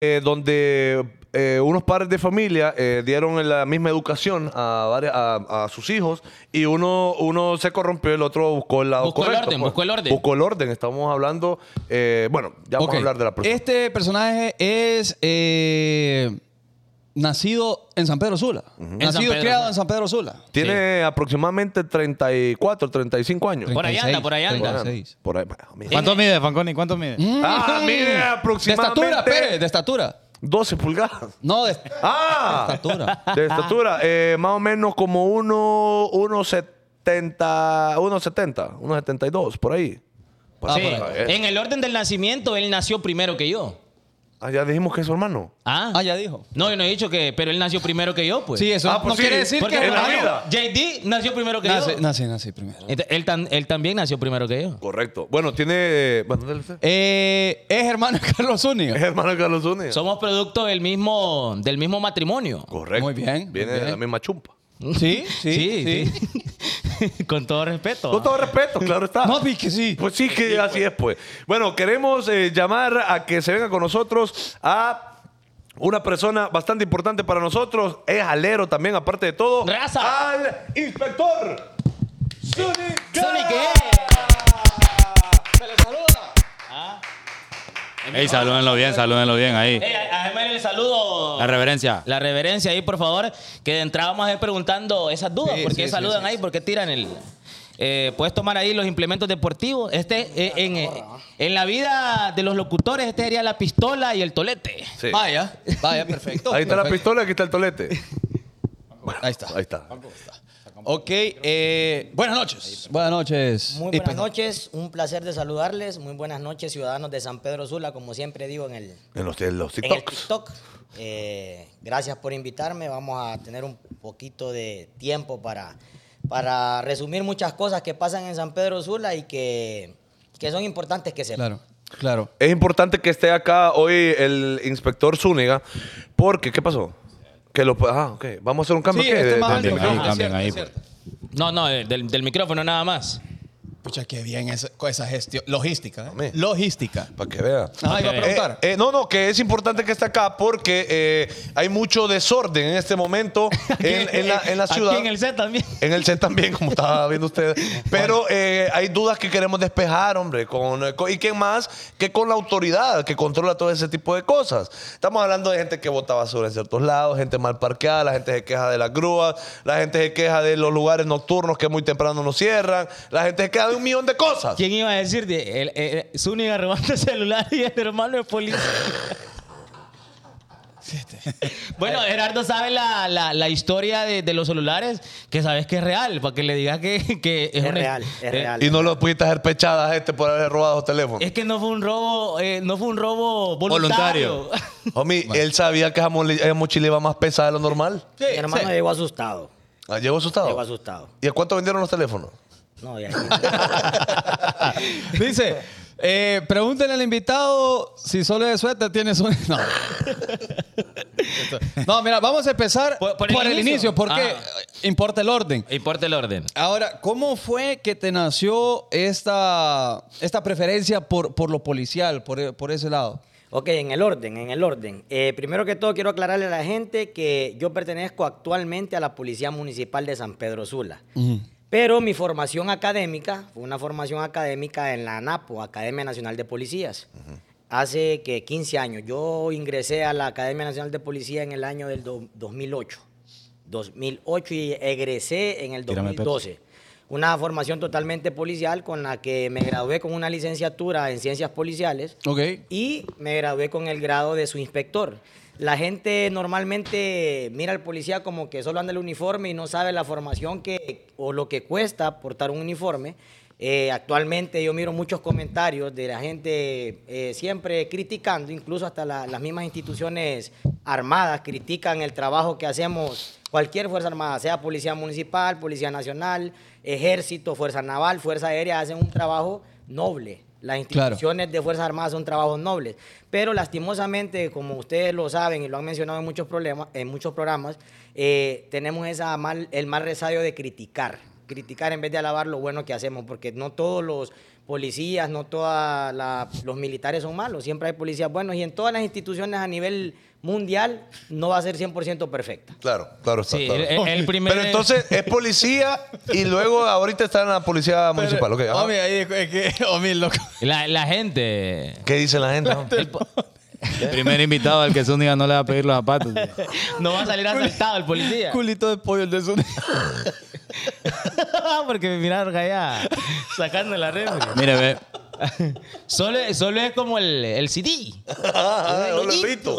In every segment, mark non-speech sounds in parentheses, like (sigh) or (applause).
eh, donde eh, unos padres de familia eh, dieron la misma educación a, varias- a, a sus hijos y uno, uno se corrompió, el otro buscó el lado Buscó el correcto, orden, pues. buscó el orden. Buscó el orden. Estamos hablando, eh, bueno, ya vamos Ok. a hablar de la persona. Este personaje es eh, nacido en San Pedro Sula. En Nacido San y criado en San Pedro Sula. Tiene aproximadamente 34, 35 años. Por ahí anda, por ahí anda. 36. Por ahí, mira. ¿Cuánto mide, Fanconi? ¿Cuánto mide? Ah, mire, De aproximadamente estatura, Pérez, de estatura. 12 pulgadas. No, de Ah, De estatura. De estatura, eh, más o menos como uno, uno 70, 1.70, 1.72, por ahí. Por Sí, ahí. Eh, En el orden del nacimiento, él nació primero que yo. Ah, ya dijimos que es su hermano. Ah, Ah, ya dijo. No, yo no he dicho que, pero él nació primero que yo, pues. Sí, eso Ah, pues no sí, quiere decir Porque que en la hermano. vida. JD nació primero que Nace, yo. nace, nace primero. Ent- Él, tan- él también nació primero que yo. Correcto. Bueno, tiene. Bueno, dale usted. Eh, es hermano de Carlos Es Zúñiga. hermano de Carlos Zúñiga. Somos producto del mismo, del mismo matrimonio. Correcto. Muy bien, Viene de la bien. misma chumpa. Sí, sí, sí. (laughs) Con todo respeto. Con todo respeto, claro está. No, vi que sí. Pues sí, que así es, pues. Bueno, queremos eh, llamar a que se venga con nosotros a una persona bastante importante para nosotros. Es alero también, aparte de todo. Raza. Al inspector Sonic. Sonic, ¿qué? Se le saluda. Ey, salúdenlo bien, salúdenlo bien ahí. Ey, a, a Gemel le saludo. La reverencia. La reverencia ahí, por favor. Que de entrada vamos a ir preguntando esas dudas. Sí, ¿Por qué sí, saludan sí, ahí? ¿Por qué tiran el...? Eh, puedes tomar ahí los implementos deportivos. Este, eh, en, eh, en la vida de los locutores, este sería la pistola y el tolete. Sí. Vaya, vaya, perfecto. Ahí está la pistola, aquí está el tolete. Ahí está. Ahí está. Ok, eh, buenas noches. Buenas noches. Muy buenas Inspector. noches, un placer de saludarles. Muy buenas noches, ciudadanos de San Pedro Sula, como siempre digo en el, En los, en los en el. TikTok. Eh, gracias por invitarme. Vamos a tener un poquito de tiempo para, para resumir muchas cosas que pasan en San Pedro Sula y que, que son importantes que sepan. Claro, claro. Es importante que esté acá hoy el inspector Zúñiga, porque, ¿qué pasó? Que lo, ah, ok. Vamos a hacer un cambio. Sí, ¿qué? este De- más de- alto. Cambien ahí, Ajá, cambien cierto, ahí, es pues. cierto. No, no, eh, del, del micrófono nada más. Pucha, qué bien esa, con esa gestión. Logística, ¿eh? Logística. Para que vea. Ajá, iba a Ok. preguntar. Eh, eh, no, no, que es importante que esté acá porque eh, hay mucho desorden en este momento (laughs) en, en la, en la ciudad. Aquí en el set también. En el set también, como estaba (laughs) viendo usted. Pero eh, hay dudas que queremos despejar, hombre. Con, con- ¿Y quién más que con la autoridad que controla todo ese tipo de cosas? Estamos hablando de gente que bota basura en ciertos lados, gente mal parqueada, la gente se queja de las grúas, la gente se queja de los lugares nocturnos que muy temprano nos cierran, la gente se queja de un millón de cosas. ¿Quién iba a decir? De, el, el, Zúñiga robando el celular y el hermano es policía. (laughs) bueno, Gerardo sabe la, la- la historia de, de los celulares, que sabes que es real, para que le digas que, que Es una- real, es eh, real. Y no lo pudiste hacer pechada a este por haber robado los teléfonos. Es que no fue un robo, eh, no fue un robo voluntario. (laughs) Homie, él sabía que esa, mochila iba más pesada de lo normal. Mi hermano llegó asustado. Ah, ¿Llegó asustado? Llegó asustado. ¿Y a cuánto vendieron los teléfonos? No, ya. (laughs) Dice, eh, pregúntenle al invitado si solo de suerte tiene su... (laughs) No. no, mira, vamos a empezar por, Por- por el el inicio. inicio, porque Ajá. importa el orden. Importa el orden. Ahora, ¿cómo fue que te nació esta, esta preferencia por, por lo policial, por, por ese lado? Ok, en el orden, en el orden. Eh, primero que todo quiero aclararle a la gente que yo pertenezco actualmente a la Policía Municipal de San Pedro Sula. Pero mi formación académica fue una formación académica en la ANAPO, Academia Nacional de Policías. Hace que 15 años. Yo ingresé a la Academia Nacional de Policía en el año del do- 2008. 2008 y egresé en el Tírame Pepsi. 2012. Una formación totalmente policial con la que me gradué con una licenciatura en ciencias policiales Ok. y me gradué con el grado de su inspector. La gente normalmente mira al policía como que solo anda el uniforme y no sabe la formación que, o lo que cuesta portar un uniforme. Eh, actualmente yo miro muchos comentarios de la gente eh, siempre criticando, incluso hasta la- las mismas instituciones armadas critican el trabajo que hacemos cualquier fuerza armada, sea policía municipal, policía nacional, ejército, fuerza naval, fuerza aérea, hacen un trabajo noble. Las Claro. instituciones de Fuerzas Armadas son trabajos nobles, pero lastimosamente, como ustedes lo saben y lo han mencionado en muchos, problemas, en muchos programas, eh, tenemos esa mal, el mal resabio de criticar, criticar en vez de alabar lo bueno que hacemos, porque no todos los policías, no todos los militares son malos, siempre hay policías buenos y en todas las instituciones a nivel mundial no va a ser 100% perfecta. Claro, claro está. Sí, claro. el, el primer. Pero entonces es policía y luego ahorita está en la policía municipal. ok, ajá. Omi, ahí es que, (laughs) Omi, loco. La, la gente. ¿Qué dice la gente? no? el primer invitado al que Zúñiga no le va a pedir los zapatos. (laughs) no va a salir asaltado el policía. Culito de pollo el de su. (laughs) (laughs) Porque me miraron allá sacando la refri. Mire, ve. Solo, solo es como el, el CD. Ah, El hoyito.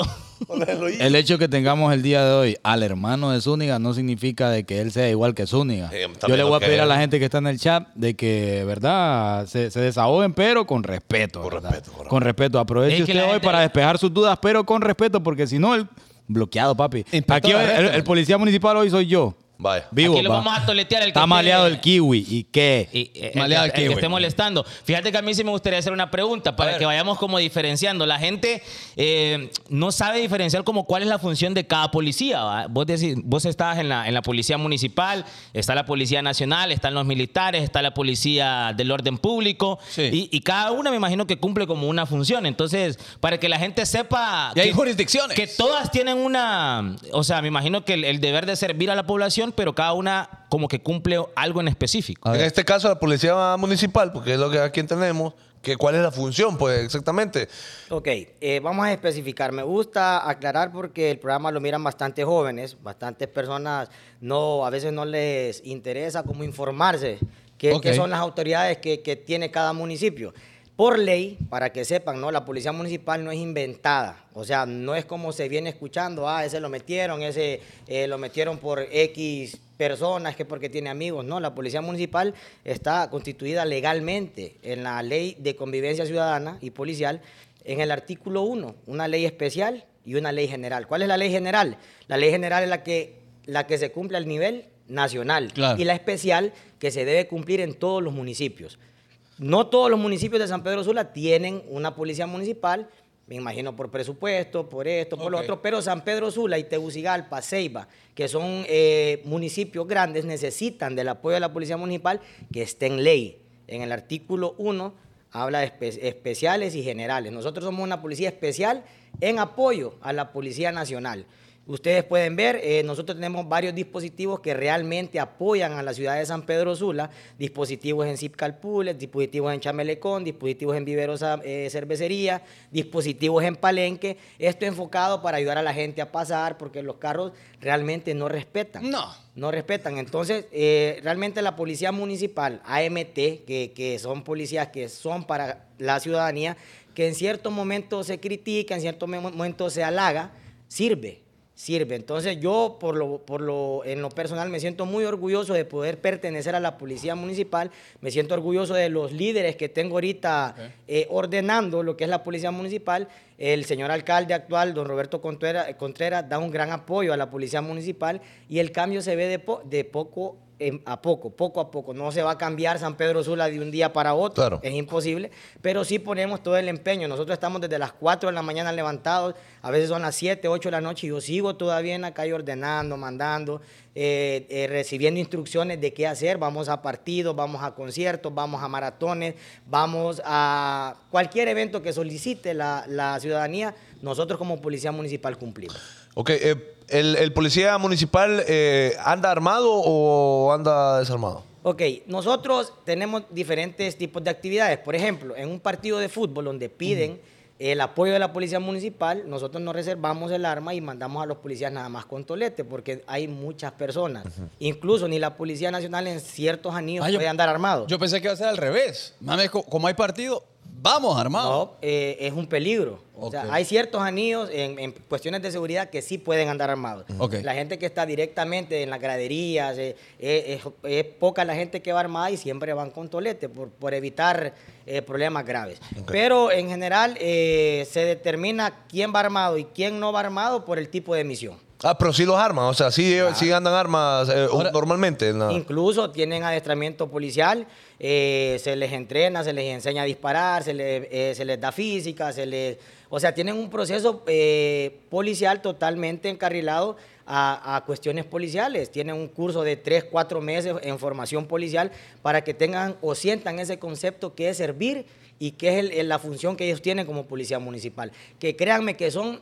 El hecho que tengamos el día de hoy al hermano de Zúñiga no significa de que él sea igual que Zúñiga. Eh, Yo le voy a pedir a la gente que está en el chat de que, ¿verdad? Se, se desahoguen, pero con respeto. Con ¿verdad? respeto, con Con respeto. Aproveche Es que usted hoy gente- para despejar sus dudas, pero con respeto, porque si no, el bloqueado, papi. Aquí el policía municipal hoy soy yo. Vaya. Vivo. Aquí lo va. vamos a toletear el que Está esté- maleado el kiwi. ¿Y qué? Y, eh, Maleado el, el que- el que kiwi. esté molestando. Fíjate que a mí sí me gustaría hacer una pregunta para ver. que vayamos como diferenciando. La gente eh, no sabe diferenciar como cuál es la función de cada policía. ¿va? Vos decís, vos estás en la, en la policía municipal, está la policía nacional, están los militares, está la policía del orden público Sí. y, y cada una me imagino que cumple como una función. Entonces, para que la gente sepa Y hay que- jurisdicciones. que todas tienen una, o sea, me imagino que el, el deber de servir a la población, pero cada una como que cumple algo en específico. En este caso, la policía municipal, porque es lo que aquí tenemos, que cuál es la función, pues exactamente. Ok, eh, vamos a especificar. Me gusta aclarar porque el programa lo miran bastante jóvenes, bastantes personas no, a veces no les interesa cómo informarse, qué, son las autoridades que, que tiene cada municipio. Por ley, para que sepan, ¿no? La policía municipal no es inventada. O sea, no es como se viene escuchando, ah, ese lo metieron, ese eh, lo metieron por X personas, que porque tiene amigos. No, la policía municipal está constituida legalmente en la ley de convivencia ciudadana y policial en el artículo 1, una ley especial y una ley general. ¿Cuál es la ley general? La ley general es la que, la que se cumple al nivel nacional Claro. y la especial que se debe cumplir en todos los municipios. No todos los municipios de San Pedro Sula tienen una policía municipal, me imagino por presupuesto, por esto, por lo otro, pero San Pedro Sula y Tegucigalpa, Ceiba, que son eh, municipios grandes, necesitan del apoyo de la policía municipal que esté en ley. En el artículo 1 habla de espe- especiales y generales. Nosotros somos una policía especial en apoyo a la Policía Nacional. Ustedes pueden ver, eh, nosotros tenemos varios dispositivos que realmente apoyan a la ciudad de San Pedro Sula, dispositivos en Zip Calpules, dispositivos en Chamelecón, dispositivos en Viveros eh, Cervecería, dispositivos en Palenque, esto enfocado para ayudar a la gente a pasar porque los carros realmente no respetan. No. No respetan. Entonces, eh, realmente la policía municipal, AMT, que, que son policías que son para la ciudadanía, que en cierto momento se critica, en cierto mo- momento se halaga, sirve, sirve. Entonces yo, por lo, por lo, en lo personal, me siento muy orgulloso de poder pertenecer a la policía municipal, me siento orgulloso de los líderes que tengo ahorita eh, ordenando lo que es la policía municipal. El señor alcalde actual, don Roberto Contreras, Contreras, da un gran apoyo a la policía municipal y el cambio se ve de, po- de poco a poco, poco a poco. No se va a cambiar San Pedro Sula de un día para otro, Claro. es imposible, pero sí ponemos todo el empeño. Nosotros estamos desde las 4 de la mañana levantados, a veces son las 7, 8 de la noche y yo sigo todavía en la calle ordenando, mandando, eh, eh, recibiendo instrucciones de qué hacer. Vamos a partidos, vamos a conciertos, vamos a maratones, vamos a cualquier evento que solicite la, la ciudadanía. Nosotros como Policía Municipal cumplimos. Ok, eh, el, el policía municipal eh, anda armado o anda desarmado? Ok, nosotros tenemos diferentes tipos de actividades. Por ejemplo, en un partido de fútbol donde piden el apoyo de la policía municipal, nosotros nos reservamos el arma y mandamos a los policías nada más con tolete, porque hay muchas personas. Incluso ni la Policía Nacional en ciertos anillos Ah, yo- puede andar armado. Yo pensé que iba a ser al revés. Mames, co- como hay partido, vamos armados. No, eh, es un peligro. O sea, hay ciertos anillos en, en cuestiones de seguridad que sí pueden andar armados. Ok. La gente que está directamente en las graderías, eh, eh, es, poca la gente que va armada y siempre van con tolete por, por evitar problemas graves. Pero en general eh, se determina quién va armado y quién no va armado por el tipo de misión. Ah, pero sí los arman, o sea, sí, sí andan armas eh, Ahora- normalmente. en la- Incluso tienen adiestramiento policial, eh, se les entrena, se les enseña a disparar, se les, eh, se les da física, se les O sea, tienen un proceso eh, policial totalmente encarrilado a, a cuestiones policiales. Tienen un curso de tres, cuatro meses en formación policial para que tengan o sientan ese concepto que es servir y que es el- la función que ellos tienen como policía municipal. Que créanme que son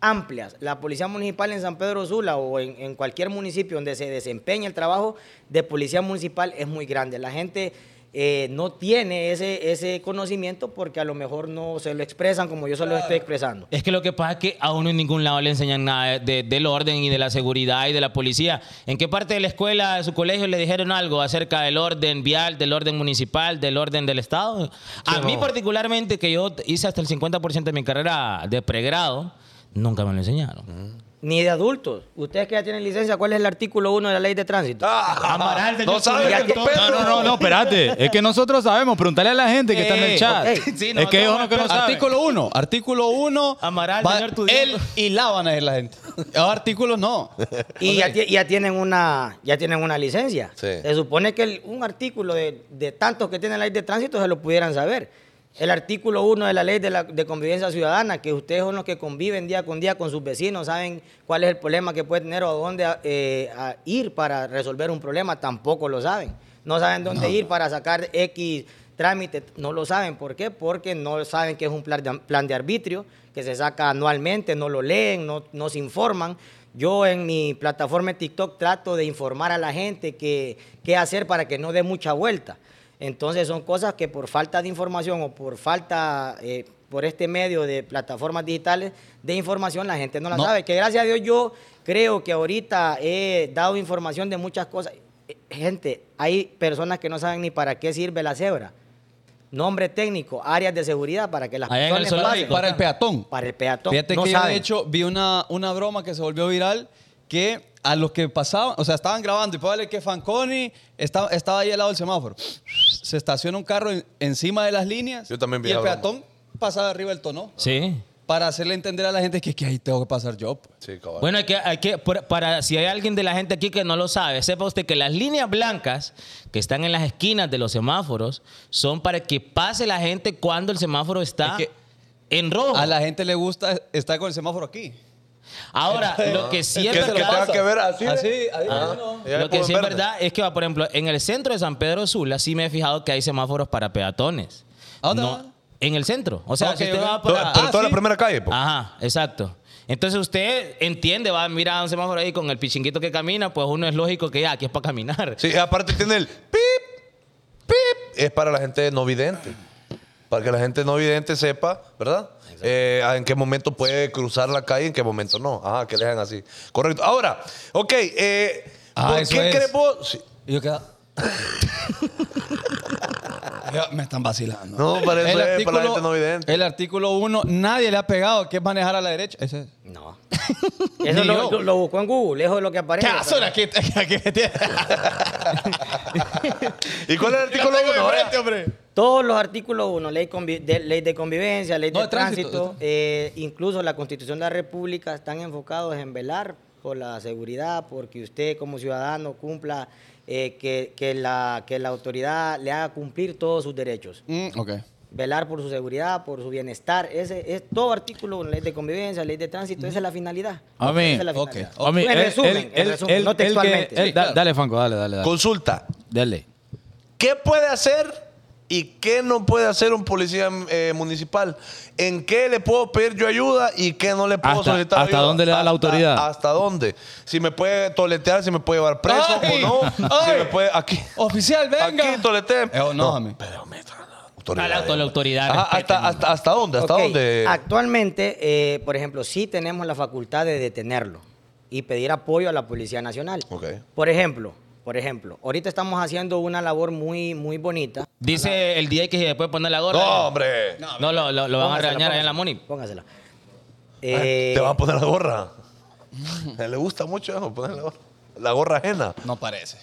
amplias. La policía municipal en San Pedro Sula o en, en cualquier municipio donde se desempeña el trabajo de policía municipal es muy grande. La gente eh, no tiene ese, ese conocimiento porque a lo mejor no se lo expresan como yo se lo estoy expresando. Es que lo que pasa es que a uno en ningún lado le enseñan nada de- del orden y de la seguridad y de la policía. ¿En qué parte de la escuela, de su colegio, le dijeron algo acerca del orden vial, del orden municipal, del orden del Estado? a mí particularmente, que yo hice hasta el 50% de mi carrera de pregrado, nunca me lo enseñaron. Ni de adultos. Ustedes que ya tienen licencia, ¿cuál es el artículo 1 de la ley de tránsito? Amaral, Ah, no sabe Zúñiga, que No, no, no, no, espérate. (laughs) Es que nosotros sabemos. Preguntarle a la gente que está en el chat. ok. Sí, es que ellos no, que no saben. Artículo 1. Artículo 1. Amaral, va- señor Tudiano. Él y la van a ir la gente. Los artículos no. Y ya, ti- ya tienen una, ya tienen una licencia. Sí. Se supone que el- un artículo de, de tantos que tiene la ley de tránsito se lo pudieran saber. El artículo 1 de la ley de, la- de convivencia ciudadana, que ustedes son los que conviven día con día con sus vecinos, saben cuál es el problema que puede tener o a dónde eh, a ir para resolver un problema, tampoco lo saben. No saben dónde ir para sacar X trámite, no lo saben. ¿Por qué? Porque no saben que es un plan de, plan de arbitrio que se saca anualmente, no lo leen, no, no se informan. Yo en mi plataforma de TikTok trato de informar a la gente qué hacer para que no dé mucha vuelta. Entonces son cosas que por falta de información o por falta, eh, por este medio de plataformas digitales de información, la gente no la No. sabe. Que gracias a Dios yo creo que ahorita he dado información de muchas cosas. Eh, Gente, hay personas que no saben ni para qué sirve la cebra. Nombre técnico, áreas de seguridad para que las Allá en el personas pasen. Para el peatón. Para el peatón. Fíjate no que yo, de hecho, vi una, una broma que se volvió viral que a los que pasaban, o sea, estaban grabando y póngale que Fanconi estaba, estaba ahí al lado del semáforo. Se estaciona un carro en- encima de las líneas Yo también vi y el peatón pasaba arriba del tono Sí. para hacerle entender a la gente que, que ahí tengo que pasar yo. pues. Sí, cabal. Bueno, hay que, hay que, por- para, si hay alguien de la gente aquí que no lo sabe, sepa usted que las líneas blancas que están en las esquinas de los semáforos son para que pase la gente cuando el semáforo está Es que en rojo. A la gente le gusta estar con el semáforo aquí. Ahora, (laughs) lo que sí es que, que verdad, tenga que ver así. Así, ¿eh? ahí no. Ahí lo que por sí es verdad es que, por ejemplo, en el centro de San Pedro Sula sí me he fijado que hay semáforos para peatones. ¿A dónde No, va? en el centro. O sea, Ok, si usted va para... pero Ah, toda la primera calle, pues. Ajá, exacto. Entonces usted entiende, va a mirar un semáforo ahí con el pichinguito que camina, pues uno es lógico que ya, aquí es para caminar. Sí, aparte tiene el pip, pip. Es para la gente no vidente. Para que la gente no vidente sepa, ¿verdad? Eh, en qué momento puede cruzar la calle y en qué momento no. Ajá, que le dejan así. Correcto. Ahora, ok. Eh, Ah, ¿Por qué es. crees vos? Sí. Yo queda. (laughs) Me están vacilando. No, para eso es para la gente no vidente. el artículo 1, nadie le ha pegado que es manejar a la derecha. Ese es. No. (laughs) Eso lo, lo- lo buscó en Google, eso es lo que aparece. ¿Qué pero- aquí, aquí me tiene? ¿Y cuál es el artículo Lo tengo 1? enfrente, hombre. Todos los artículos 1, ley, de, ley de convivencia, ley No, de de tránsito, tránsito, de eh, incluso la Constitución de la República están enfocados en velar por la seguridad, porque usted como ciudadano cumpla, eh, que, que la, que la autoridad le haga cumplir todos sus derechos. Mm, ok. Velar por su seguridad, por su bienestar. Ese es todo artículo, ley de convivencia, ley de tránsito, esa es la finalidad. A mí, Esa es la ok, finalidad. ok. A mí, En resumen, él- en él- resumen, él- no él que- textualmente. Sí, claro. Dale, Franco, dale, dale. dale. Consulta. Dale. ¿Qué puede hacer y qué no puede hacer un policía eh, municipal? ¿En qué le puedo pedir yo ayuda y qué no le puedo Hasta- solicitar hasta ayuda? dónde le da la autoridad. ¿Hasta dónde? Si me puede toletear, si me puede llevar preso Ay, o no. Si me puede... Aquí. Oficial, venga. Aquí toletea. Eh, no, a mí. Pero me trae la A autoridad. la, auto- la autoridad. Ajá, respeten. hasta, hasta, ¿Hasta dónde? ¿Hasta dónde? Actualmente, eh, por ejemplo, sí tenemos la facultad de detenerlo y pedir apoyo a la Policía Nacional. Ok. Por ejemplo, por ejemplo, ahorita estamos haciendo una labor muy, muy bonita. Dice el día que se puede poner la gorra. No, hombre. No, lo, lo- lo van a Póngasela, regañar ahí en la Moni. Póngasela. Ah, Eh, Te van a poner la gorra. (laughs) Le gusta mucho eso, poner la gorra. La gorra ajena. No parece.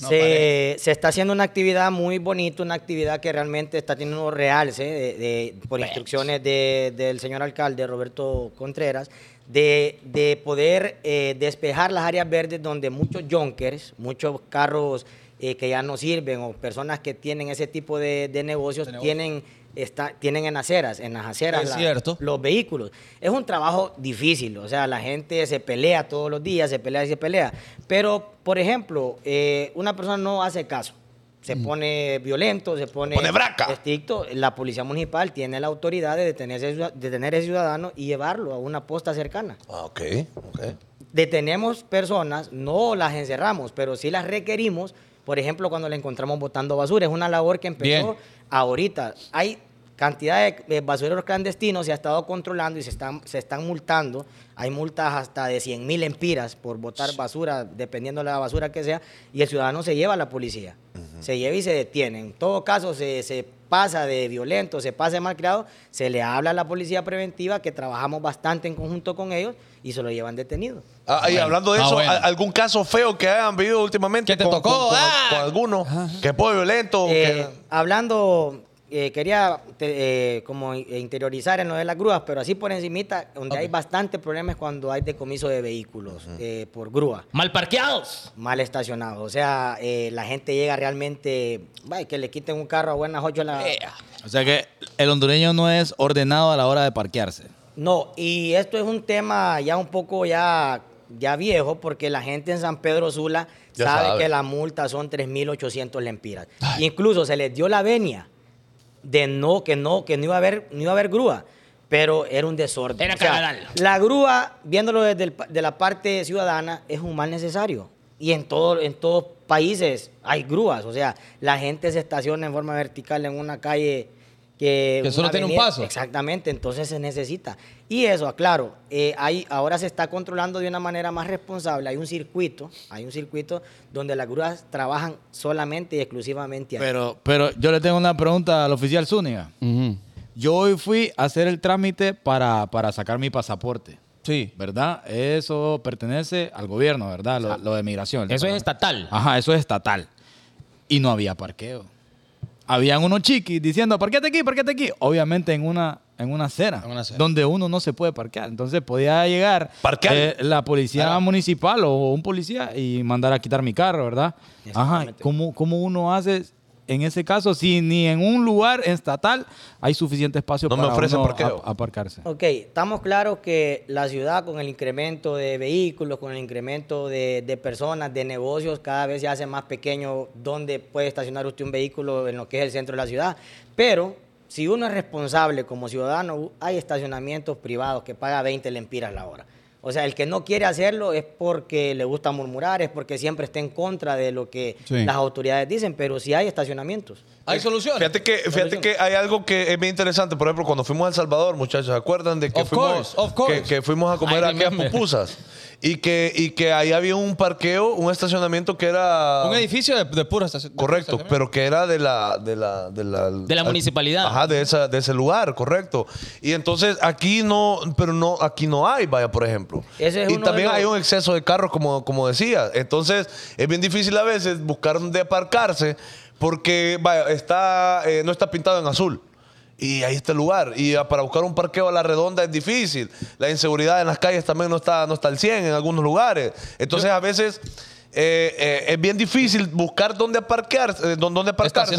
No parece. se, se está haciendo una actividad muy bonita, una actividad que realmente está teniendo un realce de- de- por instrucciones de- del señor alcalde Roberto Contreras, de, de poder eh, despejar las áreas verdes donde muchos junkers, muchos carros eh, que ya no sirven o personas que tienen ese tipo de, de negocios De negocio. tienen está, tienen en aceras, en las aceras Es la- cierto. los vehículos. Es un trabajo difícil, o sea, la gente se pelea todos los días, se pelea y se pelea. Pero, por ejemplo, eh, una persona no hace caso. Se pone violento, se pone, Pone braca. estricto. La policía municipal tiene la autoridad de detener, ese ciudad- detener a ese ciudadano y llevarlo a una posta cercana Ah, ok, ok. detenemos personas, no las encerramos, pero sí las requerimos. Por ejemplo, cuando le encontramos botando basura, es una labor que empezó Bien. ahorita. Hay cantidad de basureros clandestinos, se ha estado controlando y se están, se están multando. Hay multas hasta de 100 mil empiras por botar basura, dependiendo de la basura que sea, y el ciudadano se lleva a la policía. Se lleva y se detiene. En todo caso, se, se pasa de violento, se pasa de malcriado, se le habla a la policía preventiva, que trabajamos bastante en conjunto con ellos, y se lo llevan detenido. Ah, y hablando de Ah, eso, bueno. ¿a- ¿algún caso feo que hayan vivido últimamente? ¿Qué te con, tocó? Con, con- Ah. con alguno que fue violento. Eh, que- hablando, eh, quería te- eh, como interiorizar en lo de las grúas, pero así por encimita, donde hay bastante problemas cuando hay decomiso de vehículos eh, por grúa, Mal parqueados. mal estacionados. O sea, eh, la gente llega realmente, vaya, que le quiten un carro a buenas 8 de la... O sea que el hondureño no es ordenado a la hora de parquearse. No, y esto es un tema ya un poco ya, ya viejo, porque la gente en San Pedro Sula sabe. que la multa son 3.800 lempiras. Incluso se les dio la venia de no, que no, que no iba a haber, no iba a haber grúa, pero era un desorden. Era cagadal. la grúa, viéndolo desde el de la parte ciudadana, es un mal necesario. Y en, todo, en todos países hay grúas, o sea, la gente se estaciona en forma vertical en una calle que... Que solo tiene un paso. Exactamente, entonces se necesita. Y eso, aclaro, eh, hay, ahora se está controlando de una manera más responsable. Hay un circuito, hay un circuito donde las grúas trabajan solamente y exclusivamente ahí. Pero, pero yo le tengo una pregunta al oficial Zúñiga. Yo hoy fui a hacer el trámite para, para sacar mi pasaporte. Sí. ¿Verdad? Eso pertenece al gobierno, ¿verdad? Lo, lo de migración. Eso es estatal. Ajá, eso es estatal. Y no había parqueo. Habían unos chiquis diciendo, parquéate aquí, parquéate aquí. Obviamente en una, en una acera, En una acera. donde uno no se puede parquear. Entonces podía llegar eh, la policía municipal o un policía y mandar a quitar mi carro, ¿verdad? Ajá. ¿cómo, cómo uno hace en ese caso si ni en un lugar estatal hay suficiente espacio No me para uno parqueo. a- aparcarse? Ok, estamos claros que la ciudad con el incremento de vehículos, con el incremento de, de personas, de negocios, cada vez se hace más pequeño donde puede estacionar usted un vehículo en lo que es el centro de la ciudad. Pero si uno es responsable como ciudadano, hay estacionamientos privados que paga 20 lempiras la hora. O sea, el que no quiere hacerlo es porque le gusta murmurar, es porque siempre está en contra de lo que Sí. las autoridades dicen, pero sí hay estacionamientos. Hay soluciones. Fíjate que, fíjate que hay algo que es bien interesante. Por ejemplo, cuando fuimos a El Salvador, muchachos, ¿se acuerdan de que, Of fuimos, course, of course. Que, que fuimos a comer aquellas remember. pupusas? (laughs) Y que, y que ahí había un parqueo, un estacionamiento que era... Un edificio de, de pura estación. de pura Correcto, estacionamiento. pero que era de la de la de la, De la municipalidad. Ajá, de esa de ese lugar, correcto. Y entonces aquí no, pero no aquí no hay, vaya, por ejemplo. Ese es y uno también los- hay un exceso de carros como como decía. Entonces, es bien difícil a veces buscar dónde aparcarse porque vaya, está eh, no está pintado en azul. Y ahí está el lugar. Y ah, para buscar un parqueo a la redonda es difícil. La inseguridad en las calles también no está, no está al 100 en algunos lugares. Entonces, a veces eh, eh, es bien difícil buscar dónde aparcarse. eh, dó- dónde aparcarse.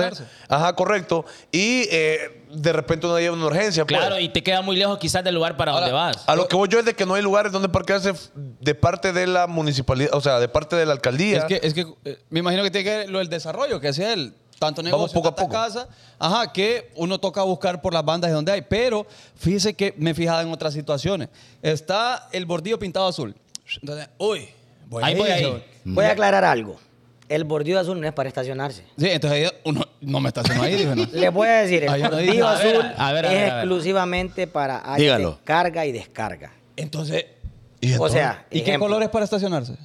Ajá, correcto. Y eh, de repente uno lleva una urgencia. pues. Claro, y te queda muy lejos quizás del lugar para Ahora, donde vas. A lo que voy yo es de que no hay lugares donde parquearse de parte de la municipalidad, o sea, de parte de la alcaldía. Es que, es que eh, me imagino que tiene que ver lo del desarrollo, que sea el tanto Vamos negocio, poco a poco. casa, ajá, que uno toca buscar por las bandas de donde hay. Pero fíjese que me he fijado en otras situaciones. Está el bordillo pintado azul. Entonces, uy, voy Ahí a voy ir, ahí. Voy a aclarar algo. El bordillo azul no es para estacionarse. Sí, entonces ahí uno no me estaciono ahí, dije, no. Les voy a decir, el bordillo dije- a ver, azul a ver, a es ver, a ver. exclusivamente para de carga y descarga. Entonces, ¿Y O sea, ¿y qué color es para estacionarse?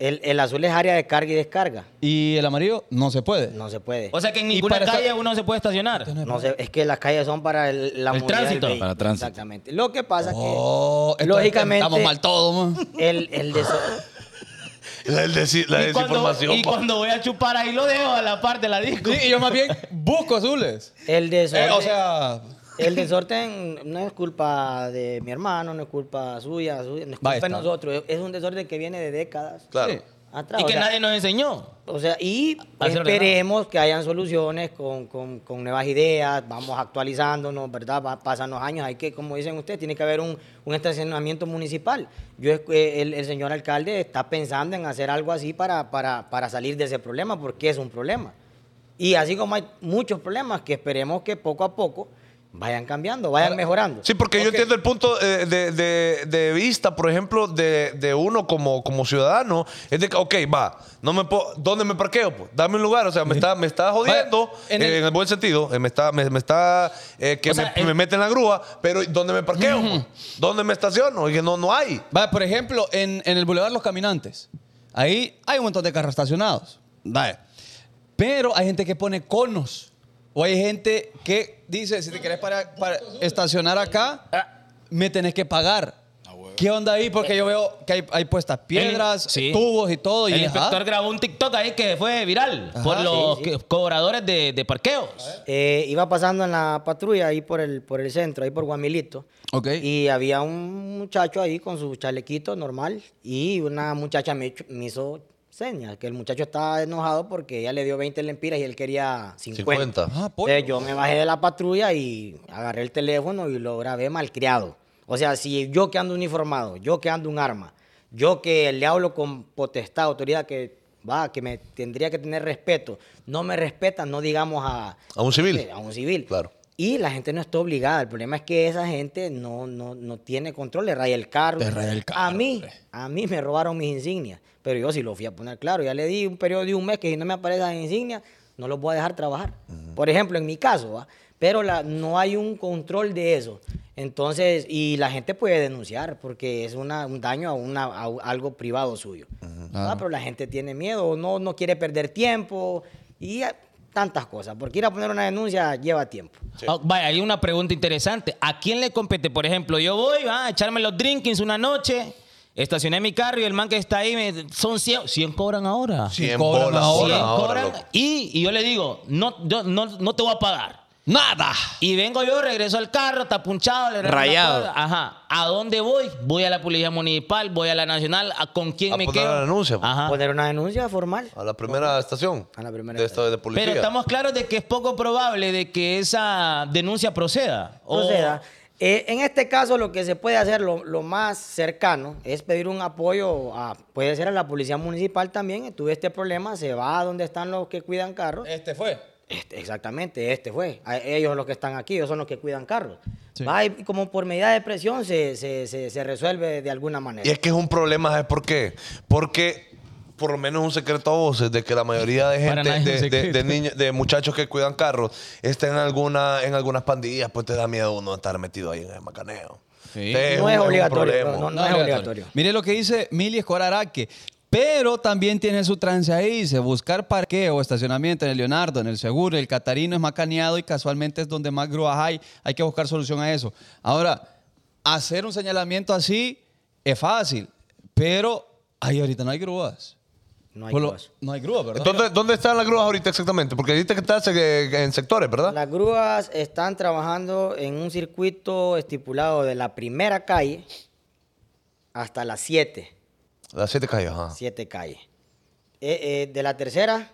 El, el azul es área de carga y descarga. Y el amarillo no se puede. No se puede. O sea que en Y ninguna para calle esta- uno se puede estacionar. No se- es que las calles son para el, la El del tránsito. Para tránsito. Exactamente. Lo que pasa Oh, que, entonces lógicamente, Estamos mal todos, man. el, el deso- (laughs) La, del desi- la y, cuando, desinformación. y pa. cuando voy a chupar ahí lo dejo a la parte de la disco. Sí, y yo más bien busco azules. el desorden, Eh, o sea, el desorden no es culpa de mi hermano, no es culpa suya, suya, no es culpa de nosotros. Es un desorden que viene de décadas. Claro. Sí. Atrás, y o que sea, nadie nos enseñó. O sea, y esperemos que hayan soluciones con, con- con nuevas ideas, vamos actualizándonos, ¿verdad? Va- pasan los años, hay que, como dicen ustedes, tiene que haber un, un estacionamiento municipal. Yo, es- eh, el, el señor alcalde está pensando en hacer algo así para, para, para salir de ese problema, porque es un problema. Y así como hay muchos problemas que esperemos que poco a poco vayan cambiando, vayan mejorando. Sí, porque yo entiendo el punto eh, de, de- de vista, por ejemplo, de, de uno como, como ciudadano. Es de que, ok, va, no me puedo- ¿dónde me parqueo? Pues? Dame un lugar, o sea, me está, me está jodiendo, en eh, el- en, el, buen sentido, eh, me está, me, me está eh, que sea, me, el- me meten la grúa, pero ¿dónde me parqueo? pues? ¿Dónde me estaciono? Y que no, no hay. Vaya, por ejemplo, en, en el Boulevard Los Caminantes, ahí hay un montón de carros estacionados. Vaya. Pero hay gente que pone conos. O hay gente que dice, si te querés para, para estacionar acá, me tenés que pagar. ¿Qué onda ahí? Porque yo veo que hay, hay puestas piedras, sí. tubos y todo. El y inspector ajá. grabó un TikTok ahí que fue viral por los sí, sí. que- cobradores de, de parqueos. Eh, iba pasando en la patrulla ahí por el, por el centro, ahí por Guamilito. Ok. Y había un muchacho ahí con su chalequito normal y una muchacha me hizo señas, que el muchacho estaba enojado porque ella le dio 20 lempiras y él quería 50. 50. Ah. Entonces yo me bajé de la patrulla y agarré el teléfono y lo grabé malcriado. O sea, si yo que ando uniformado, yo que ando un arma, yo que le hablo con potestad, autoridad que va, que me tendría que tener respeto, no me respetan, no digamos a... A un civil. A un civil. Claro. Y la gente no está obligada. El problema es que esa gente no, no, no tiene control, le raya el carro. Le raya el carro, A mí, hombre. a mí me robaron mis insignias. Pero yo sí lo fui a poner claro. Ya le di un periodo de un mes que si no me aparecen las insignias, no los voy a dejar trabajar. Por ejemplo, en mi caso, ¿va? Pero la, no hay un control de eso. Entonces, y la gente puede denunciar porque es una, un daño a, una, a algo privado suyo. Ah, Pero la gente tiene miedo, no, no quiere perder tiempo y ah, tantas cosas. Porque ir a poner una denuncia lleva tiempo. Ah, vaya, hay una pregunta interesante. ¿A quién le compete? Por ejemplo, yo voy va, a echarme los drinkings una noche, estacioné mi carro y el man que está ahí me, son 100, 100 cobran ahora. 100 cobran bolas ahora. por 100 ahora, cobran y, y yo le digo, no, yo no, no te voy a pagar. ¡Nada! Y vengo yo, regreso al carro, está punchado, le Rayado. Ajá. ¿A dónde voy? Voy a la policía municipal, voy a la nacional. ¿A ¿Con quién A me poner quedo? la denuncia, pues. Ajá. Poner una denuncia formal. A la primera estación. A la primera de, esta, de policía. Pero estamos claros de que es poco probable de que esa denuncia proceda. O- proceda. Eh, en este caso, lo que se puede hacer, lo, lo más cercano, es pedir un apoyo, a, puede ser a la policía municipal también. Tuve este problema, se va a donde están los que cuidan carros. Este fue. Este, exactamente, este fue. A- ellos los que están aquí, ellos son los que cuidan carros. Sí. Va y como por medida de presión se, se, se, se resuelve de alguna manera. Y es que es un problema, ¿sabes por qué? Porque por lo menos un secreto a voces de que la mayoría de gente, de, de- secreto. de niños, de muchachos que cuidan carros, está en, alguna, en algunas pandillas, pues te da miedo uno estar metido ahí en el macaneo. Sí. No es un obligatorio. No, no es obligatorio. Mire lo que dice Mili Escoraraque. Pero también tiene su trance ahí, dice, buscar parqueo o estacionamiento en el Leonardo, en el Seguro, el Catarino es macaneado y casualmente es donde más grúas hay. Hay que buscar solución a eso. Ahora, hacer un señalamiento así es fácil, pero ahí ahorita no hay grúas. No hay Por lo- grúas. no hay grúas, ¿verdad? ¿Dónde, ¿Dónde están las grúas ahorita exactamente? Porque dijiste que estás eh, en sectores, ¿verdad? Las grúas están trabajando en un circuito estipulado de la primera calle hasta las 7. Las siete calles, ajá. Siete calles. Eh, eh, de la tercera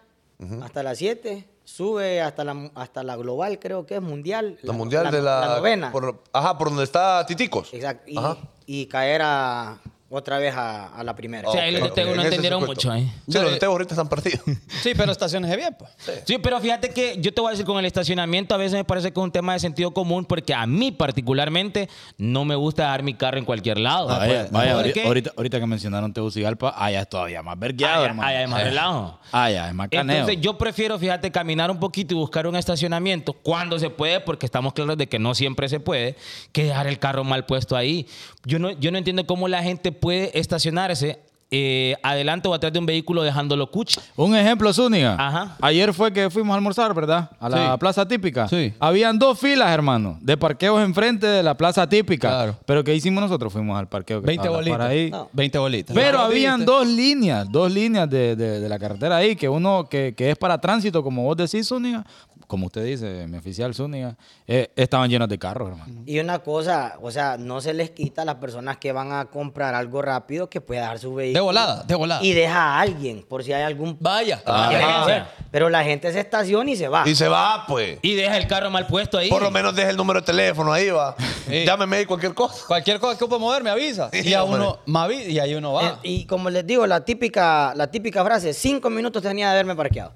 hasta la siete, sube hasta la, hasta la global, creo que es mundial. La mundial de la... novena. por- ajá, por donde está Titicos. Exacto. Y, Ajá. y caer a, otra vez a, a la primera. O sea, ahí los de Tegu no entendieron mucho ahí. Sí, los de Tegu ahorita están partidos. (laughs) Sí, pero estaciones de bien, pues. Sí, pero fíjate que yo te voy a decir, con el estacionamiento a veces me parece que es un tema de sentido común porque a mí particularmente no me gusta dejar mi carro en cualquier lado. Vaya, Pues, vaya, porque ahorita, ahorita, ahorita que mencionaron Tegucigalpa, allá es todavía más vergueado, allá- hermano. allá es más Eh, relajo. Allá es más caneo. Entonces yo prefiero, fíjate, caminar un poquito y buscar un estacionamiento cuando se puede, porque estamos claros de que no siempre se puede, que dejar el carro mal puesto ahí. Yo no, yo no entiendo cómo la gente puede estacionarse eh, adelante o atrás de un vehículo dejándolo cuchi. Un ejemplo, Zúñiga. Ajá. Ayer fue que fuimos a almorzar, ¿verdad? A la Sí. plaza típica. Sí. Habían dos filas, hermano, de parqueos enfrente de la plaza típica. Claro. Pero ¿qué hicimos nosotros? Fuimos al parqueo que 20 estaba bolitas. para ahí. No. 20 bolitas. Pero ¿Lo habían dos líneas, dos líneas de, de- de la carretera ahí, que uno, que, que es para tránsito, como vos decís, Zúñiga, como usted dice, mi oficial Zúñiga, eh, estaban llenos de carros, hermano. Y una cosa, o sea, no se les quita a las personas que van a comprar algo rápido que pueda dar su vehículo. De volada, de volada. Y deja a alguien, por si hay algún... Vaya. Ah. Pero la gente se estaciona y se va. Y se va, pues. Y deja el carro mal puesto ahí. Por lo menos deje el número de teléfono ahí, va. Sí. Llámeme ahí cualquier cosa. Cualquier cosa que pueda mover, me avisa. Sí, y, a uno, me avi- y ahí uno Eh, va. y como les digo, la típica, la típica frase, cinco minutos tenía de haberme parqueado.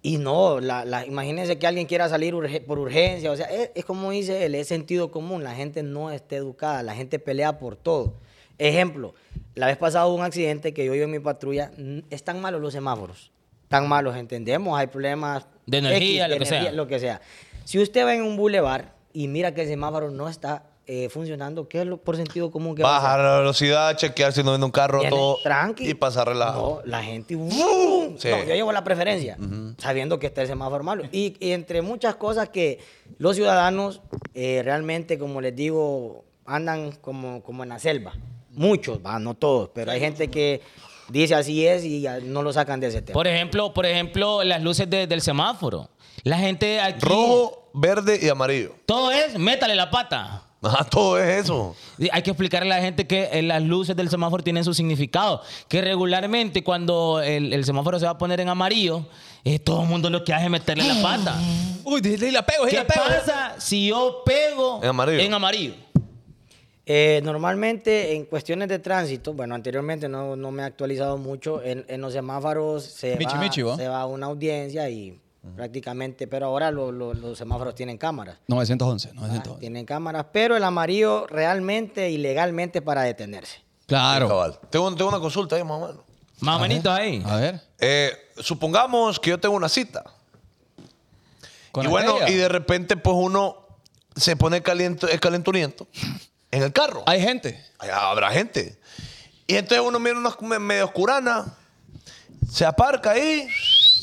Y no, la, la- imagínense que alguien quiera salir urge- por urgencia. O sea, es, es como dice él, es sentido común. La gente no está educada, la gente pelea por todo. Ejemplo, la vez pasada hubo un accidente que yo iba en mi patrulla. Están malos los semáforos. Tan malos, entendemos. Hay problemas De energía, lo que sea. lo que sea. Si usted va en un bulevar y mira que el semáforo no está eh, funcionando, ¿qué es lo por sentido común que va a hacer? Bajar la velocidad, chequear si no viene un carro, Viene todo. tranqui. Y pasar relajado. No, la gente. ¡uh! Sí. No, yo llevo la preferencia, sabiendo que está el semáforo malo. Y, y entre muchas cosas que los ciudadanos eh, realmente, como les digo, andan como, como en la selva. Muchos, va, no todos, pero hay gente que dice así es y ya no lo sacan de ese tema. Por ejemplo, por ejemplo, las luces de- del semáforo. La gente aquí. Rojo, verde y amarillo. Todo es, métale la pata. Ajá, (laughs) todo es eso. Hay que explicarle a la gente que eh, las luces del semáforo tienen su significado. Que regularmente cuando el, el semáforo se va a poner en amarillo, eh, todo el mundo lo que hace es meterle la pata. Uy, di- di la pego, ¿Qué la pego. pasa si yo pego En amarillo. En amarillo? Eh, normalmente en cuestiones de tránsito, bueno, anteriormente no, no me he actualizado mucho, en, en los semáforos se, Michi, va, michi, ¿va? se va a una audiencia y prácticamente, pero ahora lo- lo- los semáforos tienen cámaras. 911, ¿va? 911. Tienen cámaras, pero el amarillo realmente y legalmente para detenerse. Claro. Cabal. Tengo, tengo una consulta ahí, más o menos. Más o menos ahí. A ver. Eh, supongamos que yo tengo una cita. Con y bueno, y de repente, pues uno se pone caliente, es calenturiento en el carro. Hay gente. Allá habrá gente. Y entonces uno mira una me- medio oscurana, se aparca ahí,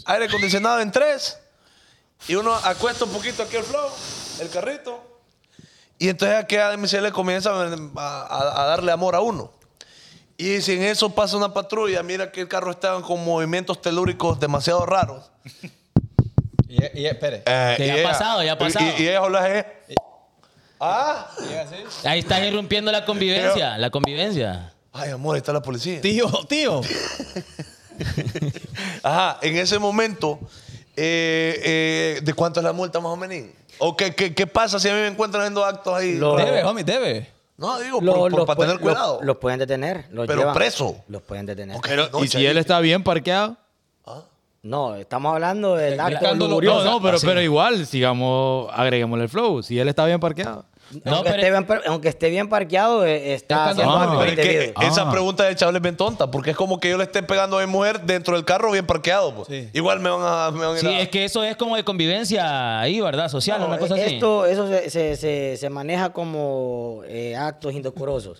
aire acondicionado en tres, y uno acuesta un poquito aquí el flow, el carrito, y entonces aquí a mí se le comienza a, a- a darle amor a uno. Y si en eso pasa una patrulla, mira que el carro está con movimientos telúricos demasiado raros. Y, y espere. Eh, Que ya y ha pasado, ya ha pasado. Y, y ella habla es, Ah, Ahí estás irrumpiendo la convivencia. La convivencia. ay amor, ahí está la policía. Tío, tío. (laughs) (laughs) Ajá, en ese momento, eh, eh, ¿de cuánto es la multa más o menos? ¿O qué, qué, qué pasa si a mí me encuentran haciendo actos ahí? Lo- Debe, homie, debe. No, digo, Lo- por- por- los para tener cuidado. Los, pueden detener. los Pero llevan- preso. Los pueden detener. Ok, Pero, no, ¿y si Chayi. él está bien parqueado? No, estamos hablando del acto No, lujurioso. no, pero, pero igual, sigamos, agreguémosle el flow. Si él está bien parqueado. No, aunque, pero- esté bien, par- aunque esté bien parqueado, eh, está haciendo Ah, es que esa Ah. pregunta de Chable es bien tonta, porque es como que yo le esté pegando a mi mujer dentro del carro bien parqueado. pues. Sí. Igual me van a, me van Sí, a- es que eso es como de convivencia ahí, ¿verdad? Social, No, una cosa así. esto, eso se, se- se- se maneja como eh, actos indecorosos.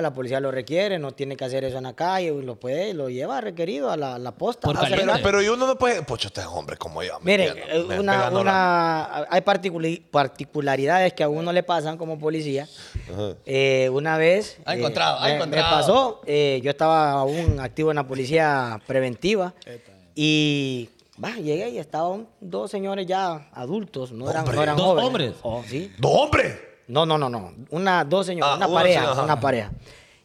La policía lo requiere, no tiene que hacer eso en la calle, y lo puede, lo lleva requerido a la, la posta. Acto. Pero y uno no puede. Pocho, este es hombre como yo. me Mire, eh, me una, la- una- hay particularidades que a uno le pasan como policía. Eh, una vez Ha eh, encontrado, ha me, me pasó, eh, yo estaba aún activo en la policía preventiva y va, llegué y estaban dos señores ya adultos, no eran, no eran ¿Dos jóvenes. hombres? Oh, sí. ¡No, hombre! No, no, no, no. Una, dos señores, Ah, una una pareja, señora, una pareja.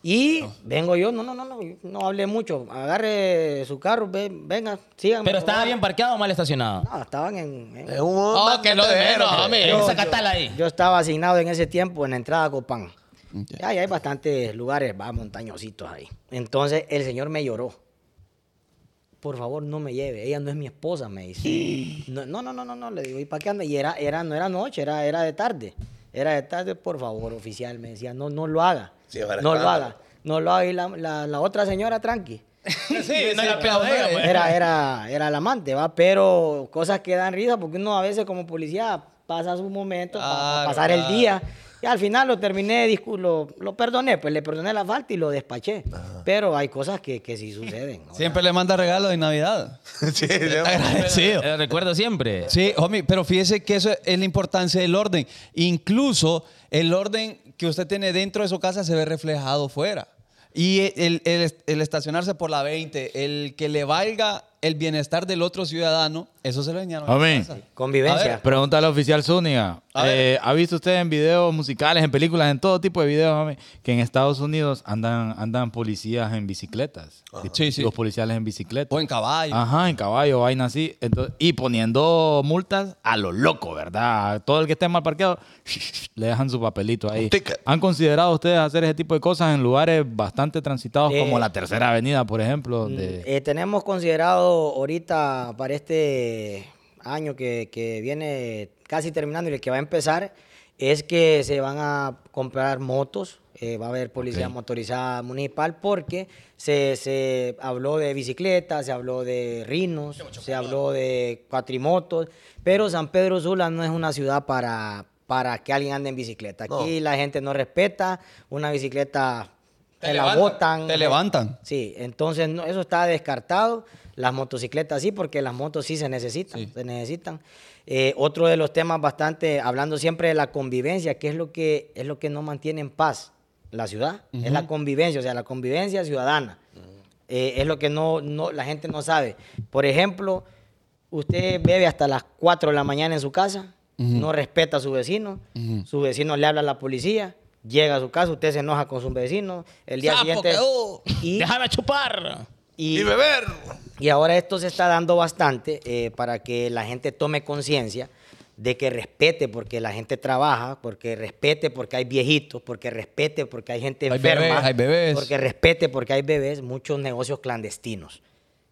Y vengo yo, no, no, no, no, no hablé mucho. Agarre su carro, ve- venga, sigan. Pero estaba bien parqueado o mal estacionado. No, estaban en. en- un Oh, que no de menos, hombre. yo- ahí. Yo estaba asignado en ese tiempo en la entrada a Copán. Y ahí hay bastantes lugares, va, montañositos ahí. Entonces el señor me lloró. Por favor, no me lleve. Ella no es mi esposa, me dice. No, no, no, no, no, no, le digo, ¿y para qué anda? Y era, era, no era noche, era, era de tarde. Era de tarde, por favor, oficial, me decía, no, no lo haga. Sí, no lo haga. No lo haga. Y la, la, la otra señora, tranqui. Sí, no era pues. Era, era, era el amante, ¿va? Pero cosas que dan risa porque uno a veces como policía pasa su momento para Claro, pasar el día. Y al final lo terminé, lo, lo perdoné, pues le perdoné la falta y lo despaché. Pero hay cosas que, que sí suceden. ¿no? Siempre le manda regalos de Navidad. (laughs) Sí, sí. Agradecido. Eh, recuerdo siempre. Sí, homie, pero fíjese que eso es la importancia del orden. Incluso el orden que usted tiene dentro de su casa se ve reflejado fuera. Y el, el- el estacionarse por la 20, el que le valga el bienestar del otro ciudadano, eso se lo enseñaron en Amén. Convivencia. A ver, Pregúntale al oficial Zúñiga. Eh, ¿Ha visto usted en videos musicales, en películas, en todo tipo de videos, mami, que en Estados Unidos andan, andan policías en bicicletas? Sí, sí. Los policiales en bicicleta. O en caballo. Ajá, en caballo, vaina así. Entonces, y poniendo multas a lo loco, ¿verdad? Todo el que esté mal parqueado, (laughs) le dejan su papelito ahí. ¿Han considerado ustedes hacer ese tipo de cosas en lugares bastante transitados Eh, como la Tercera Avenida, por ejemplo? Eh, tenemos considerado ahorita para este año que, que viene casi terminando y el que va a empezar es que se van a comprar motos, eh, va a haber policía motorizada municipal porque se, se habló de bicicletas, se habló de rinos, se habló de cuatrimotos, pero San Pedro Sula no es una ciudad para, para que alguien ande en bicicleta. Aquí la gente no respeta una bicicleta, Te te la botan. te levantan. Sí, entonces no, eso está descartado. Las motocicletas sí, porque las motos sí se necesitan, Sí. se necesitan. Eh, otro de los temas bastante, hablando siempre de la convivencia, que es lo que es lo que no mantiene en paz la ciudad, es la convivencia, o sea, la convivencia ciudadana. Eh, es lo que no, no, la gente no sabe. Por ejemplo, usted bebe hasta las 4 de la mañana en su casa, no respeta a su vecino, su vecino le habla a la policía, llega a su casa, usted se enoja con su vecino, el día Sapo, siguiente... quedó. Y, Déjame chupar. Y- Y beber. y ahora esto se está dando bastante eh, para que la gente tome conciencia de que respete porque la gente trabaja, porque respete porque hay viejitos, porque respete porque hay gente Hay enferma, bebés, hay bebés. porque respete porque hay bebés, muchos negocios clandestinos.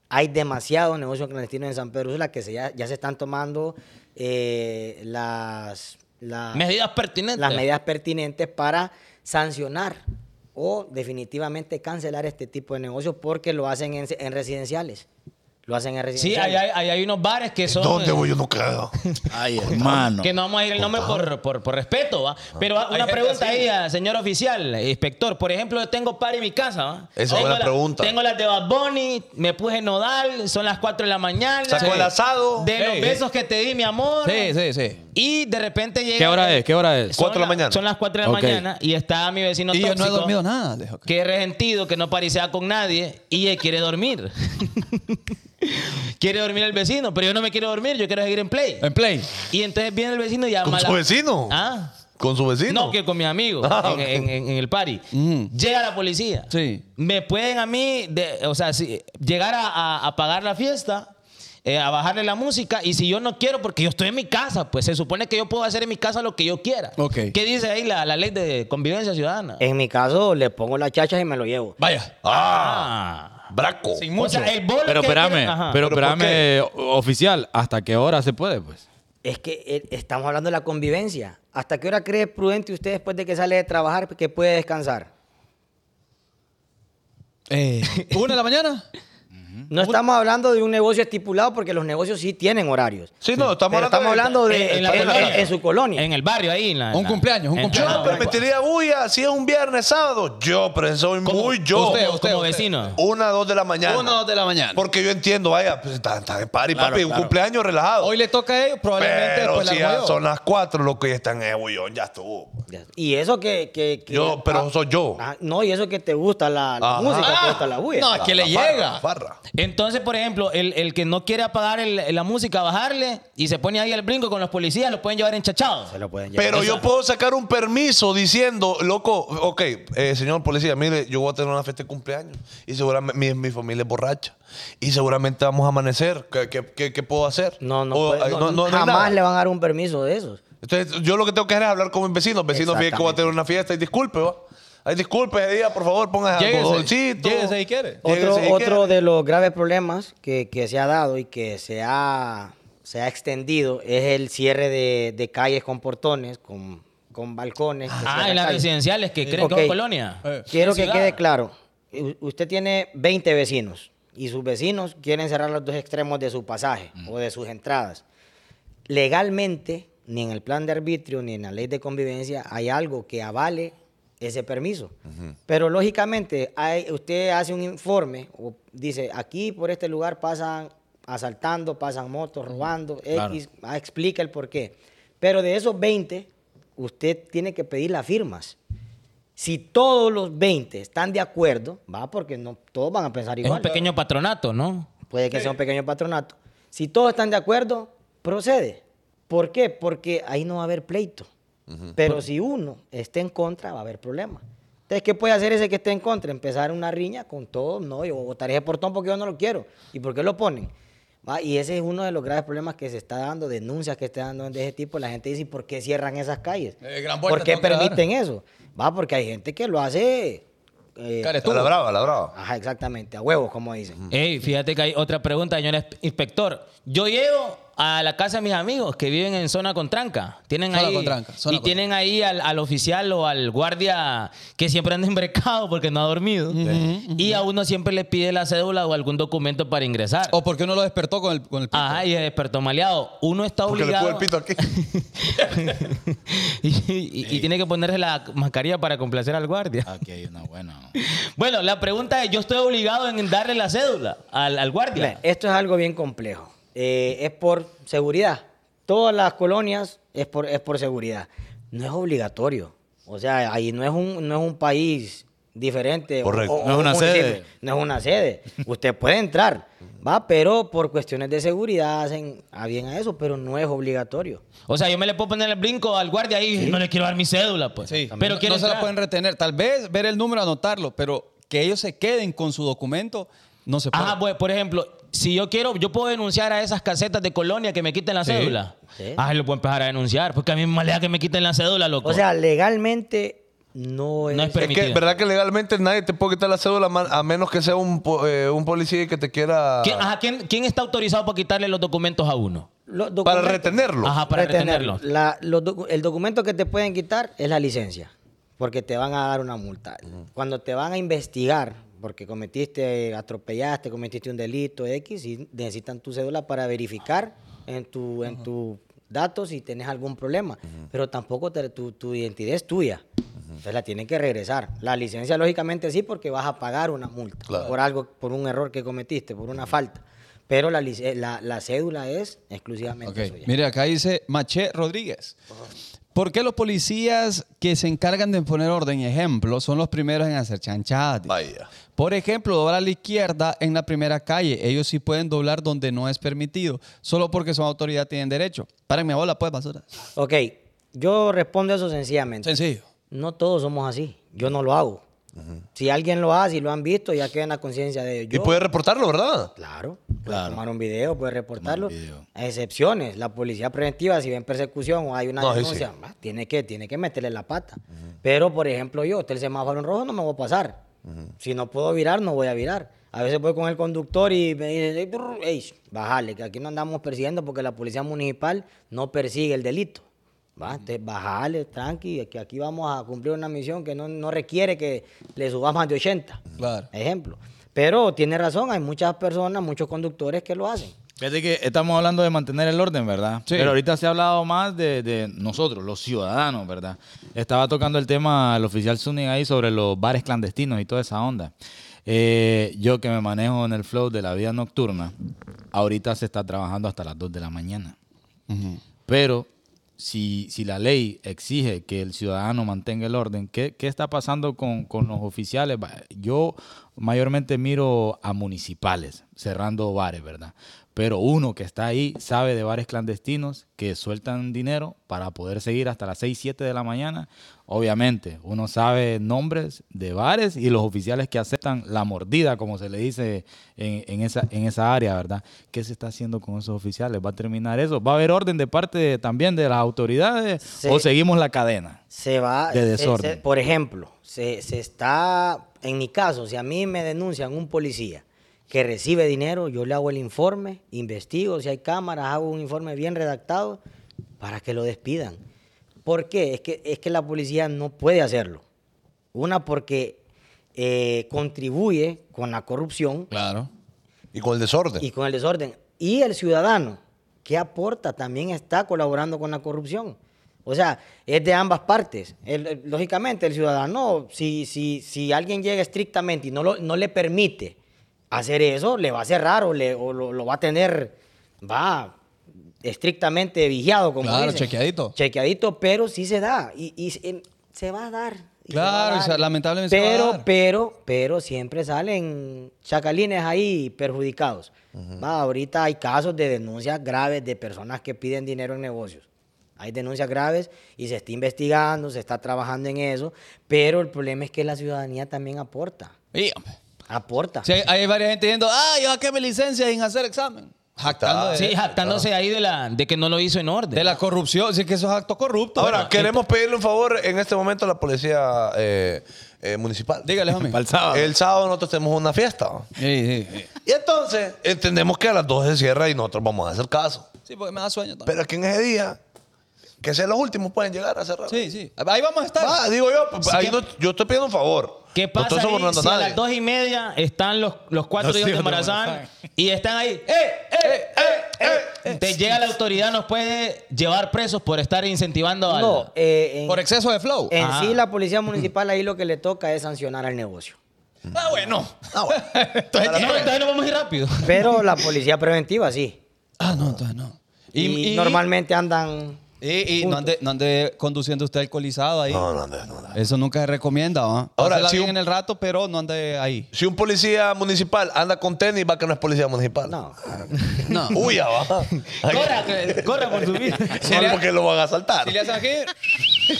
Hay demasiados negocios clandestinos en San Pedro Sula que se ya, ya se están tomando eh, las, las, Medidas pertinentes. las medidas pertinentes para sancionar o definitivamente cancelar este tipo de negocios porque lo hacen en, en residenciales. Lo hacen en Sí, residenciales. hay, hay, hay unos bares que son. ¿Dónde eh, voy? Yo no quedo. (laughs) Ay, hermano. Que no vamos a ir el nombre por, por, por respeto, ¿va? Pero una pregunta ahí, a señor oficial, inspector. Por ejemplo, yo tengo par en mi casa, ¿va? Esa es Tengo buena la- pregunta. Tengo las de Bad Bunny, me puse nodal, son las 4 de la mañana. Sacó el asado. De los Sí. besos que te di, mi amor. Sí, sí, sí. Y de repente llega. ¿Qué hora es? ¿Qué hora es? Son Cuatro de la la- mañana. Son las 4 de la Ok. mañana y está mi vecino Y yo no he tóxico, dormido nada, Alejo. Que es resentido, que no parisea con nadie y él quiere dormir. (laughs) quiere dormir el vecino, pero yo no me quiero dormir, yo quiero seguir en play. En play. Y entonces viene el vecino y llama ¿Con a su vecino? ¿Ah? ¿Con su vecino? No, que con mi amigo Ah, en, ok. en- en- en el party. Ujú. Llega la policía. Sí. Me pueden a mí, de- o sea, si- llegar a, a- a pagar la fiesta, eh, a bajarle la música, y si yo no quiero, porque yo estoy en mi casa, pues se supone que yo puedo hacer en mi casa lo que yo quiera. ¿Qué dice ahí la, la ley de convivencia ciudadana? En mi caso, le pongo las chachas y me lo llevo. Vaya. Ah, Ah. braco. Sin O sea, el Pero espérame, pero ¿Pero por espérame, oficial, ¿hasta qué hora se puede, pues? Es que eh, estamos hablando de la convivencia. ¿Hasta qué hora cree prudente usted después de que sale de trabajar que puede descansar? Eh, (laughs) ¿Una de la mañana? No estamos hablando de un negocio estipulado porque los negocios sí tienen horarios. Sí, no, estamos Pero hablando, estamos hablando de en en- en- en su colonia. En el barrio ahí. en la- Un la- cumpleaños, un en- cumpleaños. Ah, Yo metería bulla si es un viernes, sábado. Yo, pero soy muy yo. usted, como- usted, como usted. vecino. Una, dos de la mañana. Una o dos de la mañana. Porque yo entiendo, vaya, pues está, está de party, Claro, papi, un cumpleaños relajado. Hoy le toca a ellos, probablemente pero después si la son las cuatro, lo que ya están en bullón, ya estuvo. Y eso que... que- que- Yo, pero soy yo. Ah, no, y eso que te gusta la, música, Ah, te gusta la bulla. no, que le llega. farra. Entonces, por ejemplo, el, el que no quiere apagar el- la música, bajarle y se pone ahí al brinco con los policías, lo pueden llevar enchachado. Se lo pueden llevar. Pero yo puedo sacar un permiso diciendo, loco, ok, eh, señor policía, mire, yo voy a tener una fiesta de cumpleaños y seguramente mi, mi familia es borracha y seguramente vamos a amanecer. ¿Qué, qué- qué- qué puedo hacer? No, no, O, puede- no, no- no hay nada. jamás le van a dar un permiso de esos. Entonces, yo lo que tengo que hacer es hablar con mis vecinos. Vecinos, fíjate que voy a tener una fiesta y disculpe, ¿va? Ay, disculpe ese día, por favor, ponga Lléguese, algodoncito. lléguese si quiere. Lléguese Otro, si otro quiere. de los graves problemas que, que se ha dado y que se ha, se ha extendido es el cierre de, de calles con portones, con, con balcones. Ah, en las residenciales que creen que es colonia. Eh. Quiero que ciudad. quede claro. U- Usted tiene 20 vecinos y sus vecinos quieren cerrar los dos extremos de su pasaje o de sus entradas. Legalmente, ni en el plan de arbitrio ni en la ley de convivencia hay algo que avale ese permiso. Pero lógicamente, hay- usted hace un informe o dice, aquí por este lugar pasan asaltando, pasan motos, robando, Claro. X, ah, explica el por qué. Pero de esos 20, usted tiene que pedir las firmas. Si todos los 20 están de acuerdo, va, porque no todos van a pensar Es igual. un pequeño patronato, ¿no? puede que sea un pequeño patronato. Si todos están de acuerdo, procede. ¿Por qué? Porque ahí no va a haber pleito. Pero si uno está en contra, va a haber problema. Entonces, ¿qué puede hacer ese que esté en contra? Empezar una riña con todos. No, yo votaré ese portón porque yo no lo quiero. ¿Y por qué lo ponen? ¿Va? Y ese es uno de los graves problemas que se está dando, denuncias que está dando de ese tipo. La gente dice, ¿por qué cierran esas calles? Eh, gran ¿Por qué permiten eso? Va, porque hay gente que lo hace... eh. A la brava, a la brava. Ajá, exactamente, a huevos, como dicen. Ey, fíjate que hay otra pregunta, señor ins- inspector. Yo llego a la casa de mis amigos que viven en zona con tranca. Tienen Zona ahí, con tranca, zona y con tienen ahí al, al oficial o al guardia que siempre anda embrecado porque no ha dormido. Y a uno siempre le pide la cédula o algún documento para ingresar. ¿O por qué uno lo despertó con el, con el pito? Ajá, y se despertó maleado. Uno está Porque le obligado. puso el pito aquí. (laughs) y, y- y tiene que ponerse la mascarilla para complacer al guardia. Aquí hay una buena. (laughs) Bueno, la pregunta es: ¿yo estoy obligado en darle la cédula al, al guardia? Esto es algo bien complejo. Eh, es por seguridad. Todas las colonias es por, es por seguridad. No es obligatorio. O sea, ahí no es un, no es un país diferente. Correcto. o- No es una un sede. municipio. No es una sede. Usted puede entrar, va, pero por cuestiones de seguridad hacen a bien a eso, pero no es obligatorio. O sea, yo me le puedo poner el brinco al guardia ahí y no le quiero dar mi cédula, pues. Sí, pero no, se la pueden retener. Tal vez ver el número, anotarlo, pero que ellos se queden con su documento, no se puede. Ajá, pues, por ejemplo, si yo quiero, yo puedo denunciar a esas casetas de colonia que me quiten la cédula. Sí. Ah, lo puedo empezar a denunciar, porque a mí me malea que me quiten la cédula, loco. O sea, legalmente no es... No es Es que, Permitido. ¿verdad que legalmente nadie te puede quitar la cédula a menos que sea un, eh, un policía que te quiera... ¿Quién, ajá, ¿quién, quién está autorizado para quitarle los documentos a uno? Los Para documentos- retenerlo. Ajá, para retenerlo. retenerlo. La- los docu- el documento que te pueden quitar es la licencia, porque te van a dar una multa. Cuando te van a investigar, porque cometiste, atropellaste, cometiste un delito X, y necesitan tu cédula para verificar en tu, en tus datos si tienes algún problema. Pero tampoco te- tu, tu identidad es tuya. Entonces la tienen que regresar. La licencia, lógicamente, sí, porque vas a pagar una multa Claro. por algo, por un error que cometiste, por una falta. Pero la, lic- la, la cédula es exclusivamente Ok. suya. Mire, acá dice Maché Rodríguez. ¿Por qué los policías que se encargan de poner orden y ejemplo son los primeros en hacer chanchadas? Vaya. Por ejemplo, doblar a la izquierda en la primera calle. Ellos sí pueden doblar donde no es permitido. Solo porque son autoridad tienen derecho. Paren mi bola, pues, basura. Ok, yo respondo eso sencillamente. Sencillo. No todos somos así. Yo no lo hago. Si alguien lo hace y lo han visto, ya queda en la conciencia de ellos. Y puede reportarlo, ¿verdad? Claro, puede Claro. tomar un video, puede reportarlo. Video. A excepciones, la policía preventiva, si ven persecución o hay una No, denuncia, sí. va, tiene, que, tiene que meterle la pata. Pero, por ejemplo, yo, el semáforo en rojo, no me voy a pasar. Si no puedo virar, no voy a virar. A veces voy con el conductor y me dice, "Ey, brr, ey, bájale, que aquí no andamos persiguiendo porque la policía municipal no persigue el delito. Va, entonces, bájale, tranqui, que aquí vamos a cumplir una misión que no, no requiere que le subas más de 80. Claro. Ejemplo. Pero tiene razón, hay muchas personas, muchos conductores que lo hacen. Fíjate que estamos hablando de mantener el orden, ¿verdad? Sí. Pero ahorita se ha hablado más de, de nosotros, los ciudadanos, ¿verdad? Estaba tocando el tema el oficial Zúñiga ahí sobre los bares clandestinos y toda esa onda. Eh, yo que me manejo en el flow de la vida nocturna, ahorita se está trabajando hasta las 2 de la mañana. Pero si, si la ley exige que el ciudadano mantenga el orden, ¿qué, qué está pasando con, con los oficiales? Yo mayormente miro a municipales cerrando bares, ¿verdad? Pero uno que está ahí sabe de bares clandestinos que sueltan dinero para poder seguir hasta las 6, 7 de la mañana. Obviamente, uno sabe nombres de bares y los oficiales que aceptan la mordida, como se le dice en, en esa, en esa área, ¿verdad? ¿Qué se está haciendo con esos oficiales? ¿Va a terminar eso? ¿Va a haber orden de parte de- también de las autoridades o seguimos la cadena? se va. De desorden. se- por ejemplo, se, se está. En mi caso, si a mí me denuncian un policía que recibe dinero, yo le hago el informe, investigo, si hay cámaras, hago un informe bien redactado para que lo despidan. ¿Por qué? Es que, es que la policía no puede hacerlo. Una, porque eh, contribuye con la corrupción Claro. Y con el desorden. y con el desorden. Y el ciudadano, que aporta? También está colaborando con la corrupción. O sea, es de ambas partes. El- el- lógicamente, el ciudadano, si, si, si alguien llega estrictamente y no, lo- no le permite hacer eso, le va a hacer raro le, o lo, lo va a tener, va estrictamente vigilado, como Claro, dicen. chequeadito. Chequeadito, pero sí se da. Y, y se- em, se va a dar. Claro, y dar. se- lamentablemente se va a Pero, dar. pero, pero siempre salen chacalines ahí perjudicados. Va, ahorita hay casos de denuncias graves de personas que piden dinero en negocios. Hay denuncias graves y se está investigando, se está trabajando en eso, pero el problema es que la ciudadanía también aporta. Hombre. Aporta. Sí, hay, varias gente diciendo, ah, yo saqué mi licencia sin hacer examen. Jactando de, Sí, jactándose ahí de, la, de que no lo hizo en orden. de la corrupción. Sí, que eso es acto corrupto. Ahora, Bueno, queremos pedirle un favor en este momento a la policía eh, eh, municipal. Dígale, homie. Para el sábado. El sábado nosotros tenemos una fiesta. Sí, sí, sí. Y entonces entendemos que a las 12 se cierra y nosotros vamos a hacer caso. Sí, porque me da sueño también. Pero que en ese día, que sean los últimos, pueden llegar a cerrar. Sí, sí. Ahí vamos a estar. Ah, digo yo, Sí, ahí que- no- yo estoy pidiendo un favor. ¿Qué No pasa estoy ahí sobornando si a a las dos y media están los, los cuatro Los hijos de hijos de Morazán y están ahí? ¡Eh, eh, eh, eh! Te llega la autoridad, nos puede llevar presos por estar incentivando al... No, eh, en, Por exceso de flow. en sí la policía municipal ahí lo que le toca es sancionar al negocio. Ah, bueno. Ah, bueno. (laughs) Entonces, entonces nos vamos a ir rápido. Pero la policía preventiva sí. Ah, no, entonces no. Y, normalmente andan... Y, y no, ande, no ande conduciendo usted alcoholizado ahí. No, no, no, no, no. Eso nunca se recomienda, ¿va? Ahora, si bien un- en el rato, pero no ande ahí. Si un policía municipal anda con tenis, va que no es policía municipal. No, (laughs) No. Huya, va. (laughs) Corra, que- corra por su vida. (laughs) no, porque lo van a asaltar. Si le hacen aquí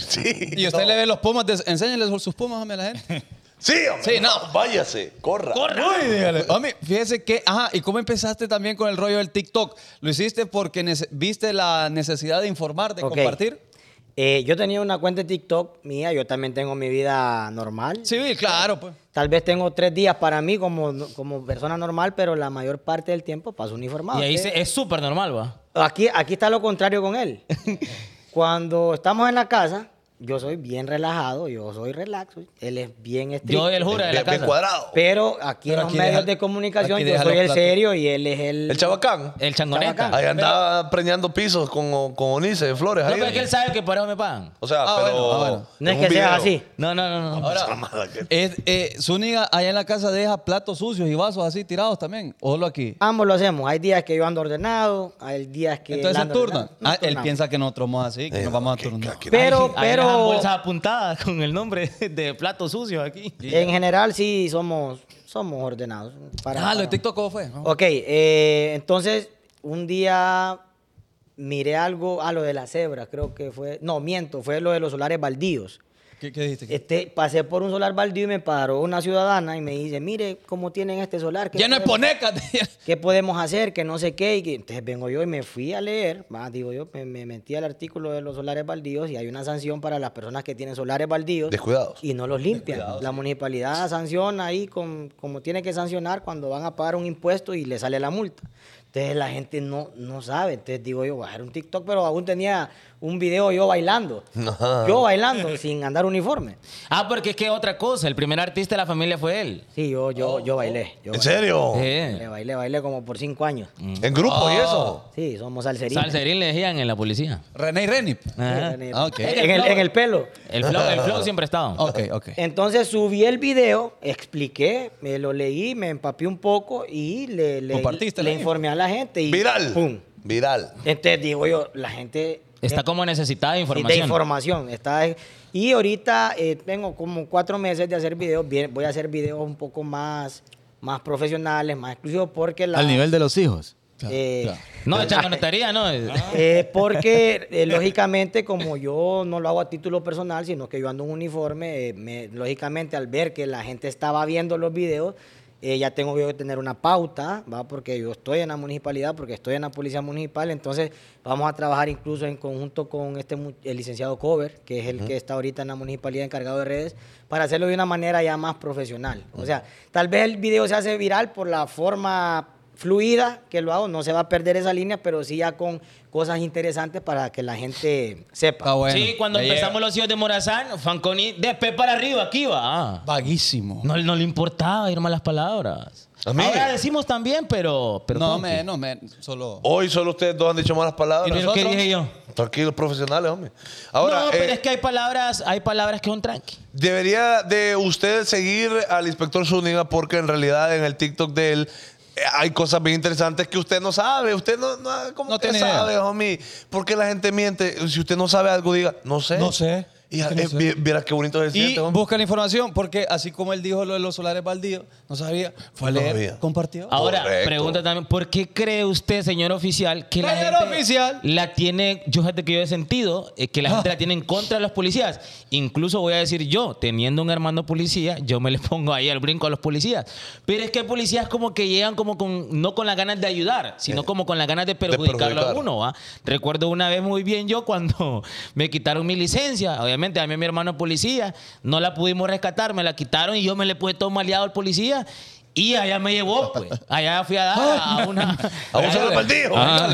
Sí. y usted le ve los pumas, enséñele sus pumas a la gente. Sí, hombre. Sí, no. Váyase, corra. Uy, dígale. Hombre, fíjese que, ajá, ¿y cómo empezaste también con el rollo del TikTok? ¿Lo hiciste porque viste la necesidad de informar, de compartir? Eh, yo tenía una cuenta de TikTok mía, yo también tengo mi vida normal. Sí, claro, pues. Tal vez tengo tres días para mí como, como persona normal, pero la mayor parte del tiempo paso uniformado. Y ahí se- es súper normal, va. Aquí, aquí está lo contrario con él. (laughs) Cuando estamos en la casa, yo soy bien relajado, yo soy relax, él es bien estricto. Yo el jura de la casa. cuadrado. Pero aquí Pero en los aquí medios deja- de comunicación aquí yo deja soy los el platos. serio y él es el... El chabacán. El changoneta. Chabacán. Ahí andaba preñando pisos con, con Onice de Flores. No, ahí. pero es que él sabe que por eso me pagan. O sea, Ah, pero. bueno, ah, bueno. No es en que un sea video. así. No, no, no. no. Ahora, es, eh, Zúñiga allá en la casa deja platos sucios y vasos así tirados también. ¿O solo aquí? Ambos lo hacemos. Hay días que yo ando ordenado, hay días que... Entonces se anda turnan. ordenado. Nos Ah, él turnamos. piensa que nosotros somos así, que Eh, nos vamos a turnar. Pero, pero... bolsas apuntadas (laughs) con el nombre de plato sucio aquí. En general sí somos, somos ordenados. Para- Ah, lo de TikTok, ¿cómo fue? No. Ok, eh, entonces un día miré algo, ah, lo de la cebra, creo que fue, no, miento, fue lo de los solares baldíos. ¿Qué, qué dijiste? Este, pasé por un solar baldío y me paró una ciudadana y me dice, mire cómo tienen este solar. ¿qué Ya no es poneca. ¿Qué podemos hacer? Que no sé qué. Y que- entonces vengo yo y me fui a leer, va, digo yo, me, me metí al artículo de los solares baldíos y hay una sanción para las personas que tienen solares baldíos. Descuidados. Y no los limpian. la municipalidad sanciona ahí con, como tiene que sancionar cuando van a pagar un impuesto y le sale la multa. Entonces la gente no, no sabe. Entonces digo yo, voy a hacer un TikTok, pero aún tenía un video yo bailando. Ajá. Yo bailando (laughs) sin andar uniforme. Ah, porque es que otra cosa, el primer artista de la familia fue él. Sí, yo, yo, yo bailé. Yo ¿En bailé. serio? Sí. bailé, bailé como por cinco años. En grupo y eso. Sí, somos salserines. Salserín le decían en la policía. René y Renip. Ajá. En el, Ah, en el- en el pelo. El flow, el flow (laughs) siempre ha estado. Ok, ok. Entonces subí el video, expliqué, me lo leí, me empapé un poco y le, le, le la informé a la gente. Y Viral. ¡Pum! Viral. Entonces digo yo, la gente... Está como necesitada de de información. información. Está, y ahorita eh, tengo como cuatro meses de hacer videos. bien- Voy a hacer videos un poco más, más profesionales, más exclusivos, porque la... Al nivel de los hijos. eh, claro. No, de changonetería, no. (laughs) Eh, porque eh, lógicamente como yo no lo hago a título personal, sino que yo ando en un uniforme, eh, me- lógicamente al ver que la gente estaba viendo los videos, eh, ya tengo yo que tener una pauta, ¿va? porque yo estoy en la municipalidad, porque estoy en la policía municipal, entonces vamos a trabajar incluso en conjunto con este el licenciado Cover, que es el que está ahorita en la municipalidad encargado de redes, para hacerlo de una manera ya más profesional. O sea, tal vez el video se hace viral por la forma fluida que lo hago, no se va a perder esa línea, pero sí ya con cosas interesantes para que la gente sepa. Bueno. sí, cuando Ya empezamos llega. los hijos de Morazán, Fanconi de pe para arriba, aquí va. Ah. Vaguísimo. No, no le importaba ir malas palabras. Ahora decimos también, pero. pero no, me, no, me, solo. Hoy solo ustedes dos han dicho malas palabras. ¿Y qué dije yo? Tranquilos, profesionales, hombre. Ahora, no, pero eh, es que hay palabras, hay palabras que son tranqui. debería de usted seguir al inspector Zúñiga porque en realidad en el TikTok de él hay cosas bien interesantes que usted no sabe. Usted no, no, ¿cómo No que tiene idea. sabe, homie? ¿Por qué la gente miente? Si usted no sabe algo, diga, no sé. No sé. Y eh, vi- vieras qué bonito es el Y siente, busca la información, porque así como él dijo lo de los solares baldíos, no sabía, fue a No leer, sabía. compartió. Ahora, Correcto. pregunta también, ¿por qué cree usted, señor oficial, que la Señor gente oficial. la tiene, yo fíjate que yo he sentido, eh, que la gente la tiene en contra de los policías? Incluso voy a decir yo, teniendo un hermano policía, yo me le (laughs) pongo ahí al brinco a los policías. Pero es que hay policías como que llegan como con, no con las ganas de ayudar, sino como con las ganas de perjudicarlo a perjudicar. uno, ¿va? Recuerdo una vez muy bien yo cuando (laughs) me quitaron mi licencia, obviamente a mí mi hermano policía, no la pudimos rescatar, me la quitaron y yo me le puse todo maleado al policía y allá me llevó, pues. Allá fui a dar a una... A un solo partido. Ah,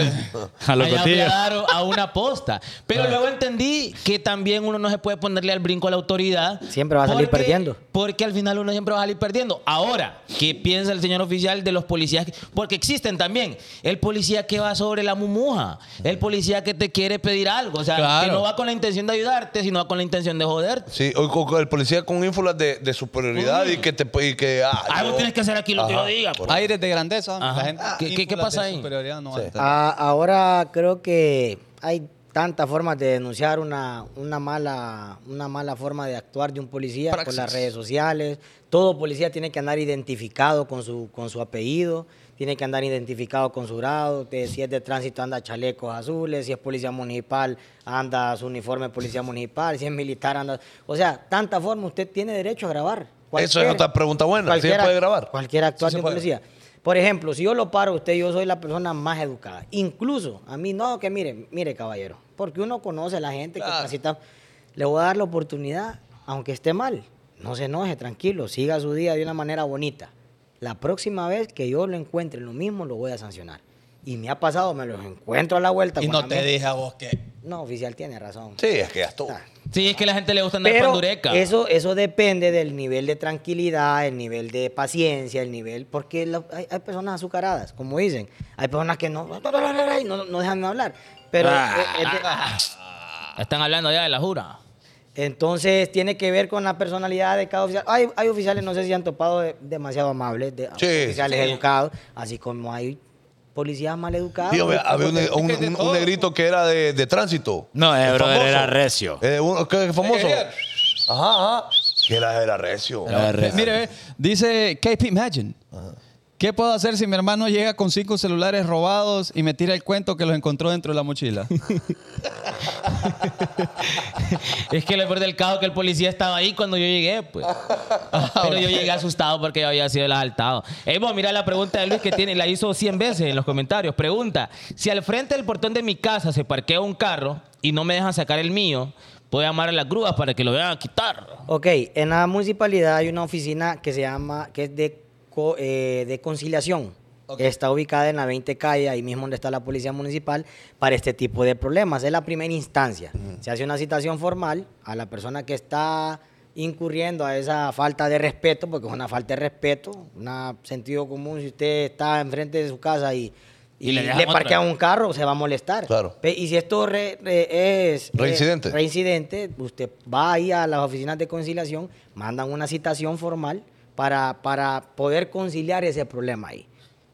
a los Allá fui a dar a una posta. Pero luego entendí que también uno no se puede ponerle al brinco a la autoridad. Siempre va a salir porque- perdiendo. Porque al final uno siempre va a salir perdiendo. Ahora, ¿qué piensa el señor oficial de los policías? Porque existen también. El policía que va sobre la mumuja. El policía que te quiere pedir algo. O sea, Claro. que no va con la intención de ayudarte, sino va con la intención de joderte. Sí, o el policía con ínfulas de, de superioridad y que te y que ah, Ah, yo- vos tienes que hacer aquí lo que yo diga. correcto. Aires de grandeza. Ajá. La gente, ¿Qué- qué- qué ínfulas pasa ahí? no Sí. Ah, ahora creo que hay tantas formas de denunciar una, una, mala, una mala forma de actuar de un policía por Praxis. las redes sociales. Todo policía tiene que andar identificado con su, con su apellido, tiene que andar identificado con su grado. si es de tránsito anda chalecos azules, si es policía municipal anda su uniforme de policía municipal, si es militar anda... O sea, tanta forma usted tiene derecho a grabar. Eso es otra pregunta buena. ¿Sí se puede grabar? Cualquier actuación Sí policía. Por ejemplo, si yo lo paro a usted, yo soy la persona más educada. Incluso a mí, no, que mire, mire, caballero, porque uno conoce a la gente que transita. Le voy a dar la oportunidad, aunque esté mal. No se enoje, tranquilo, siga su día de una manera bonita. La próxima vez que yo lo encuentre lo mismo, lo voy a sancionar. Y me ha pasado, me los encuentro a la vuelta. Y no te dije a vos que. No, oficial, tiene razón. Sí, es que ya estuvo. Ah. Sí, es que a la gente le gusta andar Pero pandureca. eso, eso depende del nivel de tranquilidad, el nivel de paciencia, el nivel, porque lo- hay, hay personas azucaradas, como dicen. Hay personas que no, no, no dejan de hablar. Pero Ah. eh, es de- Están hablando ya de la jura. entonces tiene que ver con la personalidad de cada oficial. Hay, hay oficiales, no sé si han topado de- demasiado amables, de, Sí, oficiales sí. educados, así como hay policías mal educados. Sí, hombre, había un, negrito que era de, de tránsito. No, eh, El brother, famoso. era recio. Eh, un- ¿qué, famoso? Ajá, ajá. Que era, era recio. Era recio. Mire, dice KP Imagine. ¿Qué puedo hacer si mi hermano llega con cinco celulares robados y me tira el cuento que los encontró dentro de la mochila? (laughs) Es que lo peor del caso que el policía estaba ahí cuando yo llegué, pues. (laughs) Pero yo llegué asustado porque yo había sido el asaltado. Ey, vos, mira la pregunta de Luis que tiene, la hizo 100 veces en los comentarios. Pregunta, si al frente del portón de mi casa se parquea un carro y no me dejan sacar el mío, ¿puedo llamar a las grúas para que lo vean a quitar? Ok, en la municipalidad hay una oficina que se llama, que es de, eh, de conciliación. Está ubicada en la 20 calle, ahí mismo donde está la policía municipal, para este tipo de problemas. Es la primera instancia. Se hace una citación formal a la persona que está incurriendo a esa falta de respeto, porque es una falta de respeto, un sentido común. Si usted está enfrente de su casa y, Y y le le, parquea un carro, se va a molestar. Claro. Y si esto re- re- es... Reincidente. eh, reincidente, usted va ahí a las oficinas de conciliación, mandan una citación formal para, para poder conciliar ese problema ahí.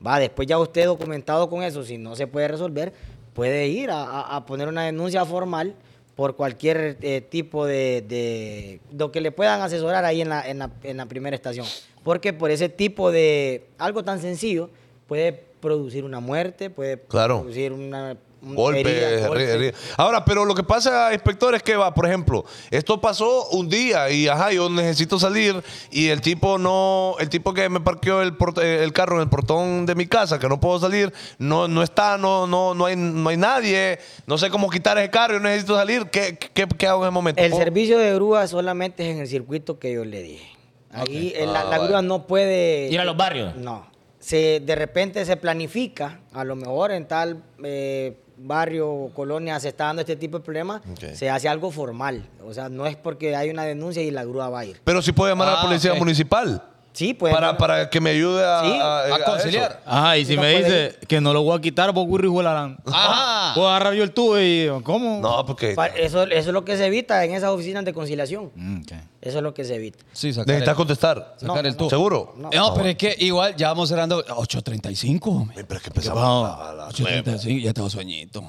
Va, después ya usted documentado con eso, si no se puede resolver, puede ir a, a- poner una denuncia formal por cualquier eh, tipo de, de lo que le puedan asesorar ahí en la, en, la, en la primera estación. Porque por ese tipo de algo tan sencillo puede producir una muerte, puede Claro. producir una un- Golpe, herida, ri- golpe. ri- Ahora, pero lo que pasa, inspector, es que va, por ejemplo, esto pasó un día y ajá, yo necesito salir y el tipo no, el tipo que me parqueó el, port- eh, el carro en el portón de mi casa, que no puedo salir, no, no está, no, no, no hay, no hay nadie, no sé cómo quitar ese carro, yo necesito salir, ¿qué, qué, qué hago en ese momento? El ¿Puedo- servicio de grúa solamente es en el circuito que yo le dije. Ahí eh, la, Ah, la grúa no puede... ¿Ir a los barrios? No. Se, de repente se planifica, a lo mejor en tal eh, barrio o colonia se está dando este tipo de problemas, se hace algo formal. O sea, no es porque hay una denuncia y la grúa va a ir. Pero si puedo llamar a la Ah, policía municipal Sí, pues... para, para que me ayude a, Sí, a- a conciliar. eso. Ajá, y si No me puede dice que no lo voy a quitar, vos Gurri Juelarán. Ajá. Puedo agarrar yo el tubo y ¿cómo? No, porque Eso, eso es lo que se evita en esas oficinas de conciliación. Mm, ok. Eso es lo que se evita. Sí, sacar Necesitas el, contestar. sacar No, el tubo. ¿Seguro? No. No, pero es que igual ya vamos cerrando 8.35. hombre. Pero es que empezamos a las nueve. 8.35, ya tengo sueñito.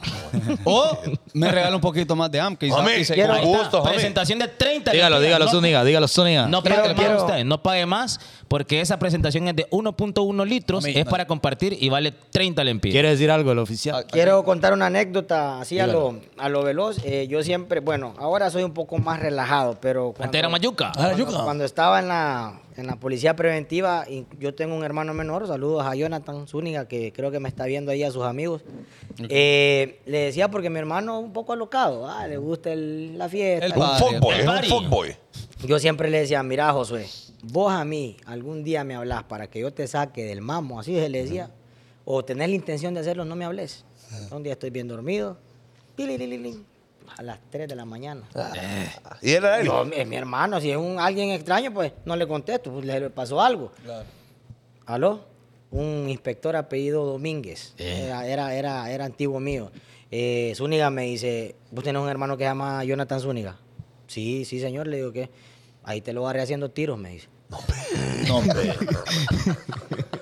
o me regala un poquito más de AM. Que Ahí está, gusto, homie. presentación de 30 Dígalo, dígalo, Zúñiga, dígalo, Zúñiga. No Quiero- pague más quiero- usted, no pague más porque esa presentación es de 1.1 litros, es no. para compartir y vale 30 lempiras. ¿Quiere decir algo el oficial? Quiero contar una anécdota así a lo, a lo veloz. Eh, yo siempre, bueno, ahora soy un poco más relajado, pero Antes era mayuca. Ah, cuando, yuca. cuando estaba en la, en la policía preventiva, y yo tengo un hermano menor, saludos a Jonathan Zúñiga, que creo que me está viendo ahí a sus amigos. Eh, le decía porque mi hermano es un poco alocado, ah, le gusta el- la fiesta. El Un Padre, fuckboy, el es un fuckboy. Yo siempre le decía, mira Josué, vos a mí algún día me hablas para que yo te saque del mamo, así se le decía, o tenés la intención de hacerlo, no me hables. Un día estoy bien dormido, a las 3 de la mañana. Y era él. Yo, es mi hermano, si es un alguien extraño, pues no le contesto, pues le pasó algo. ¿Aló? Un inspector apellido Domínguez, era, era, era, era antiguo mío. Eh, Zúñiga me dice, ¿vos tenés un hermano que se llama Jonathan Zúñiga? Sí, sí, señor, le digo que ahí te lo agarré haciendo tiros, me dice. No, hombre. Le (laughs) (laughs)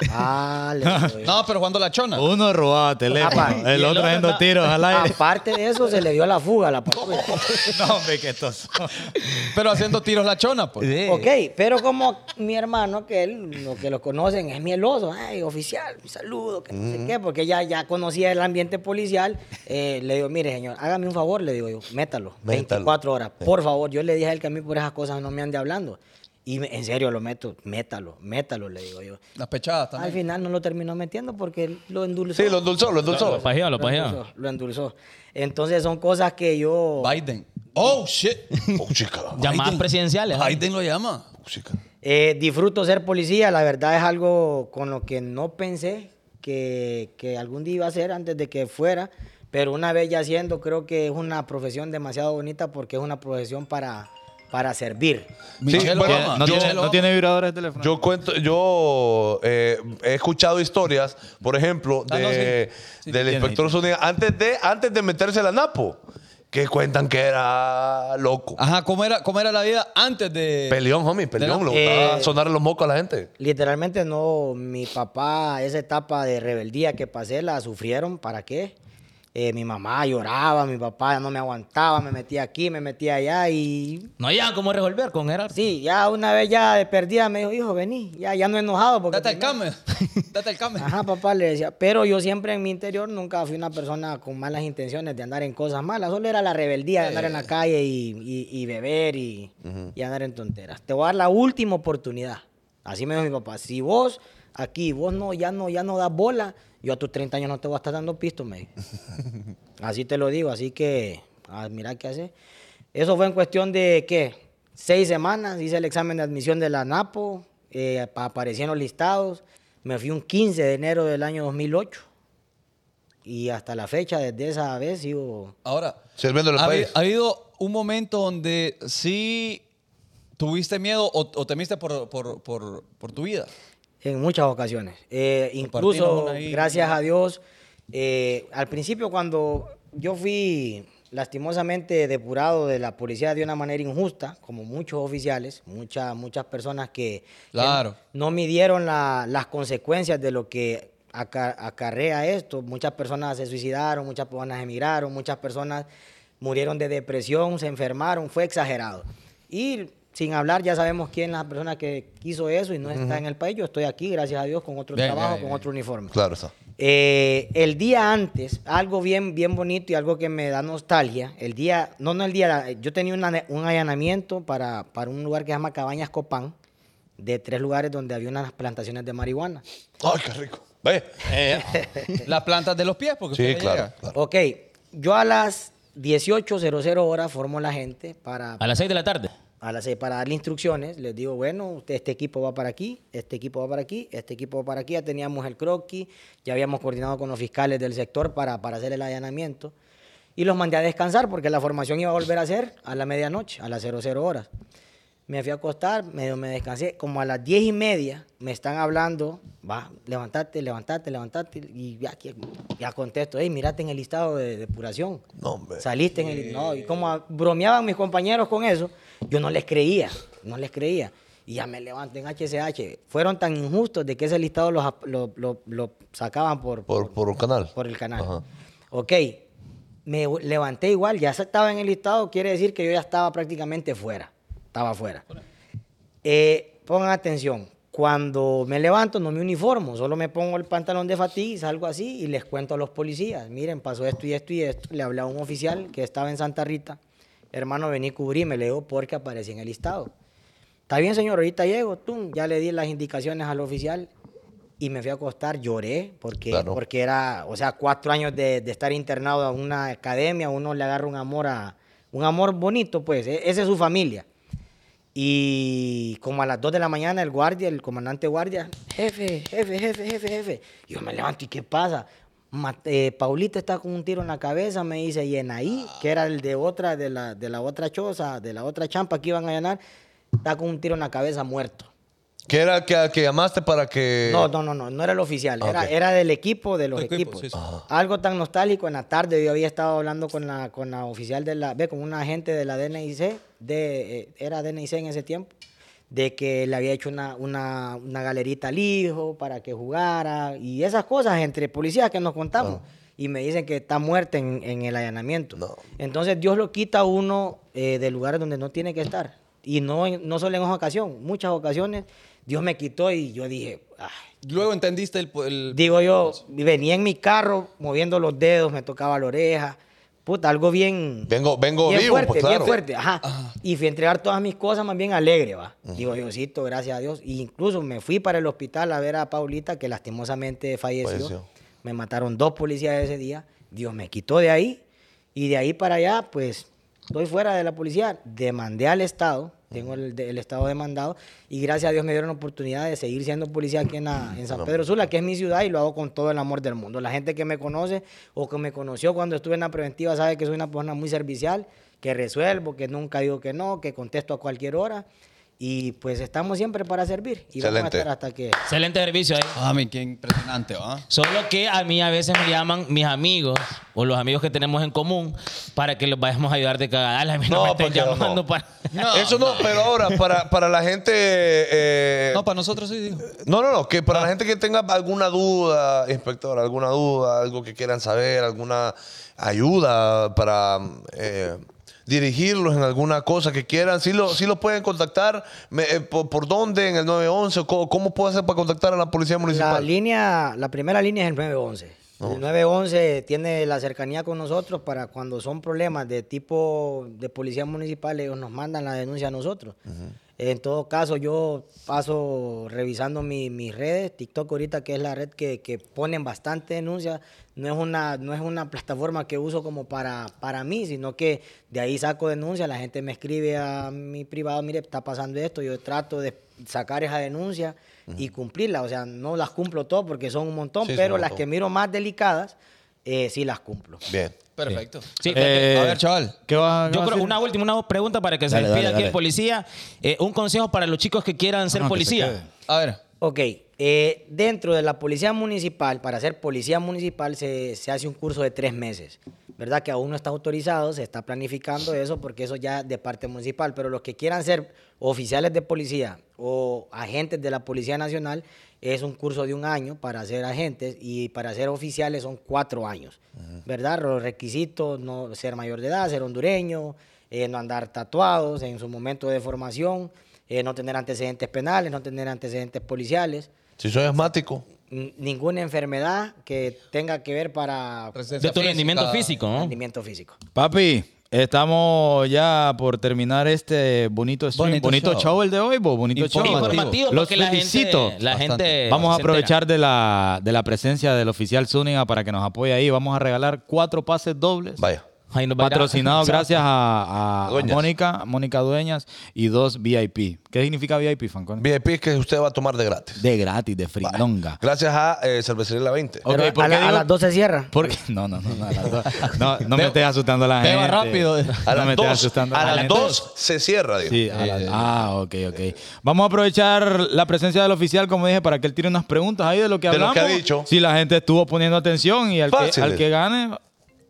yo. (laughs) No, pero cuando la chona. Uno robaba teléfono, el el otro haciendo tiros al aire. Aparte de eso, se le dio la fuga a la patrulla. (laughs) No, hombre, que estos. Pero haciendo tiros la chona, pues. Ok, pero como mi hermano, que él, lo que lo conocen, es mieloso, ay, oficial, un saludo, que no sé qué, porque ya, ya conocía el ambiente policial, eh, le digo, mire, señor, hágame un favor, le digo yo, métalo, Métalo. 24 horas, por favor. Yo le dije a él que a mí por esas cosas no me ande hablando. Y me- en serio lo meto, métalo, métalo, le digo yo. Las pechadas Al también. final no lo terminó metiendo porque él lo endulzó. Sí, lo endulzó, lo endulzó. Lo pajeó, lo Lo pajeó. endulzó, lo endulzó. Entonces son cosas que yo... Biden. Oh, shit. Oh, chica. (laughs) Llamadas presidenciales. Biden lo llama. Oh, chica. Eh, disfruto ser policía, la verdad es algo con lo que no pensé que, que algún día iba a ser antes de que fuera, pero una vez ya siendo, creo que es una profesión demasiado bonita porque es una profesión para, para servir. Michelle bueno, Obama. ¿No, Yo- tiene, ¿No tiene vibradores de teléfono? Yo cuento, yo eh, he escuchado historias, por ejemplo, Ah, no, de, sí. Sí, del tiene, inspector Zúñiga antes de, antes de meterse a la Napo, que cuentan que era loco. Ajá, ¿cómo era, ¿cómo era la vida antes de. Peleón, homie, peleón. Le Eh, gustaba sonarle los mocos a la gente. Literalmente no, mi papá, esa etapa de rebeldía que pasé, la sufrieron, ¿para qué? Eh, mi mamá lloraba, mi papá no me aguantaba, me metía aquí, me metía allá y No hallaban cómo resolver con Gerardo. sí, ya una vez ya de perdida me dijo, hijo, vení, ya, ya no enojado porque... Date el came. (laughs) Date el came. Ajá, papá le decía, pero yo siempre en mi interior nunca fui una persona con malas intenciones de andar en cosas malas, solo era la rebeldía de andar en la calle y, y- y beber y, y andar en tonteras. Te voy a dar la última oportunidad. Así me dijo mi papá, si vos aquí, vos no, ya no, ya no das bola, yo a tus 30 años no te voy a estar dando pisto, me. (laughs) Así te lo digo, así que, ah, mira qué hace. Eso fue en cuestión de, ¿qué? Seis semanas, hice el examen de admisión de la NAPO, eh, los listados, me fui un 15 de enero del año 2008 y hasta la fecha, desde esa vez, sigo... Ahora, Sirviéndole al ¿ha, país. ha habido un momento donde sí tuviste miedo o, o temiste por, por, por, por tu vida? En muchas ocasiones. Eh, incluso, gracias a Dios, eh, al principio cuando yo fui lastimosamente depurado de la policía de una manera injusta, como muchos oficiales, muchas, muchas personas que, que Claro. no midieron la- las consecuencias de lo que aca- acarrea esto. Muchas personas se suicidaron, muchas personas emigraron, muchas personas murieron de depresión, se enfermaron, fue exagerado. Y sin hablar, ya sabemos quién es la persona que hizo eso y no está en el país. Yo estoy aquí, gracias a Dios, con otro Bien, trabajo, bien, con bien. otro uniforme. Claro está. Eh, el día antes, algo bien, bien bonito y algo que me da nostalgia, el día, no, no el día, yo tenía una- un allanamiento para, para un lugar que se llama Cabañas Copán, de tres lugares donde había unas plantaciones de marihuana. Ay, qué rico. Ve. (laughs) Las plantas de los pies, porque Sí, claro. claro. Ok, yo a las 18.00 horas formo la gente para, A las 6 de la tarde. A las para darle instrucciones. Les digo, bueno, este equipo va para aquí, este equipo va para aquí, este equipo va para aquí. Ya teníamos el croquis, ya habíamos coordinado con los fiscales del sector para, para hacer el allanamiento. Y los mandé a descansar porque la formación iba a volver a ser a la medianoche, a las 00 horas. Me fui a acostar, medio me descansé. Como a las 10 y media me están hablando Va, levantate, levantate, levantate. Y ya, ya contesto, hey, mirate en el listado de depuración. No, hombre. Saliste en el. No, y como a- bromeaban mis compañeros con eso, yo no les creía, no les creía. Y ya me levanté en HCH. Fueron tan injustos de que ese listado lo, lo- lo sacaban por, Por, por un canal. por el canal. Ajá. Ok, me levanté igual, ya estaba en el listado, quiere decir que yo ya estaba prácticamente fuera. Estaba fuera. Eh, pongan atención, cuando me levanto no me uniformo, solo me pongo el pantalón de y salgo así y les cuento a los policías, miren, pasó esto y esto y esto. Le hablé a un oficial que estaba en Santa Rita, hermano, vení cubrirme, le digo porque aparecí en el listado. Está bien, señor, ahorita llego, tum, ya le di las indicaciones al oficial y me fui a acostar, lloré, porque, Claro. porque era, o sea, cuatro años de, de estar internado en una academia, uno le agarra un amor a, un amor bonito, pues, e- esa es su familia. Y como a las 2 de la mañana el guardia, el comandante guardia, jefe, jefe, jefe, jefe, jefe. Yo me levanto y ¿qué pasa? Ma- eh, Paulita está con un tiro en la cabeza, me dice, y en ahí, que era el de otra, de la, de la otra choza, de la otra champa que iban a llenar, está con un tiro en la cabeza muerto. ¿Qué era que, que llamaste para que.? No, no, no, no, no era el oficial, Ah, era, era del equipo, de los El equipo, equipos. sí, sí. Algo tan nostálgico, en la tarde yo había estado hablando con la, con la oficial de la, ve, con una agente de la DNIC, de, eh, era DNIC en ese tiempo, de que le había hecho una, una, una galerita al hijo para que jugara y esas cosas entre policías que nos contamos. Y me dicen que está muerta en, en el allanamiento. No. Entonces Dios lo quita a uno eh, de lugares donde no tiene que estar. Y no, no solo en esa ocasión, muchas ocasiones Dios me quitó y yo dije, "Ay". Luego entendiste el... el- digo yo, venía en mi carro moviendo los dedos, me tocaba la oreja, puta, algo bien... Vengo, vengo bien vivo, fuerte, pues claro. bien fuerte, ajá. Y fui a entregar todas mis cosas más bien alegre, va. Digo, Diosito, gracias a Dios. Y incluso me fui para el hospital a ver a Paulita, que lastimosamente falleció. Falleció. Me mataron dos policías ese día. Dios me quitó de ahí. Y de ahí para allá, pues, estoy fuera de la policía. Demandé al Estado. Tengo el, Estado demandado. Y gracias a Dios me dieron la oportunidad de seguir siendo policía aquí en, la- en San Pedro Sula, que es mi ciudad, y lo hago con todo el amor del mundo. La gente que me conoce o que me conoció cuando estuve en la preventiva sabe que soy una persona muy servicial, que resuelvo, que nunca digo que no, que contesto a cualquier hora. Y pues estamos siempre para servir. Y vamos a estar hasta que... Excelente servicio ahí. Ah, mi, qué impresionante, ¿va? Solo que a mí a veces me llaman mis amigos o los amigos que tenemos en común para que los vayamos a ayudar de cagada. A mí no, No, me estén no. llamando para... (laughs) Eso no, pero ahora, para, para la gente. eh, No, para nosotros sí, digo. No, no, no, que para la gente que tenga alguna duda, inspector, alguna duda, algo que quieran saber, alguna ayuda para eh, dirigirlos en alguna cosa que quieran, sí lo, sí lo pueden contactar. Me- eh, por, por dónde? ¿En el 911? ¿Cómo, cómo puedo hacer para contactar a la policía La municipal? línea, la primera línea es el 911. El 911 tiene la cercanía con nosotros para cuando son problemas de tipo de policía municipal, ellos nos mandan la denuncia a nosotros. En todo caso, yo paso revisando mi- mis redes, TikTok ahorita, que es la red que, que ponen bastante denuncias, no es, una, no es una plataforma que uso como para, para mí, sino que de ahí saco denuncias, la gente me escribe a mi privado, mire, está pasando esto, yo trato de sacar esa denuncia y cumplirla, o sea, no las cumplo todas porque son un montón, Sí, pero las que miro más delicadas, eh, sí las cumplo. Bien. Perfecto. Sí, Eh, A ver, chaval. ¿Qué Yo qué a creo, una última una pregunta para que se Dale, despida dale, aquí el policía. Eh, un consejo para los chicos que quieran ser no, que se policía. A ver. Ok, eh, dentro de la policía municipal, para ser policía municipal se, se hace un curso de tres meses, ¿verdad? Que aún no está autorizado, se está planificando eso porque eso ya de parte municipal, pero los que quieran ser oficiales de policía o agentes de la Policía Nacional es un curso de un año para ser agentes y para ser oficiales son cuatro años, ¿verdad? Los requisitos, no ser mayor de edad, ser hondureño, eh, no andar tatuados en su momento de formación, eh, no tener antecedentes penales, no tener antecedentes policiales, Si soy asmático. n- ninguna enfermedad que tenga que ver para De tu rendimiento físico, ¿no? rendimiento físico. Papi, estamos ya por terminar este bonito stream. Bonito Bonito, show. show. el de hoy, bo, bonito show. Informativo. Los porque la felicito. gente, la gente Vamos a aprovechar de la, de la presencia del oficial Zúñiga para que nos apoye ahí. Vamos a regalar cuatro pases dobles Vaya. Patrocinado gracias a, a- a Dueñas. Mónica, Mónica Dueñas y dos VIP. ¿Qué significa VIP, Fanconi? VIP es que usted va a tomar de gratis. De gratis, de frilonga. Gracias a eh, Cervecería La 20. Ok, Pero ¿por a, la- a las 12 cierra. ¿Por qué? No, no, no, no, a las dos. (laughs) no, no me estés asustando a la gente. Beba rápido. A no las me estés 2 asustando a las se cierra, digo. Sí, a las- ah, ok, ok. Vamos a aprovechar la presencia del oficial, como dije, para que él tire unas preguntas ahí de lo que De lo hablamos. que ha dicho. Si la gente estuvo poniendo atención y al, que, al que gane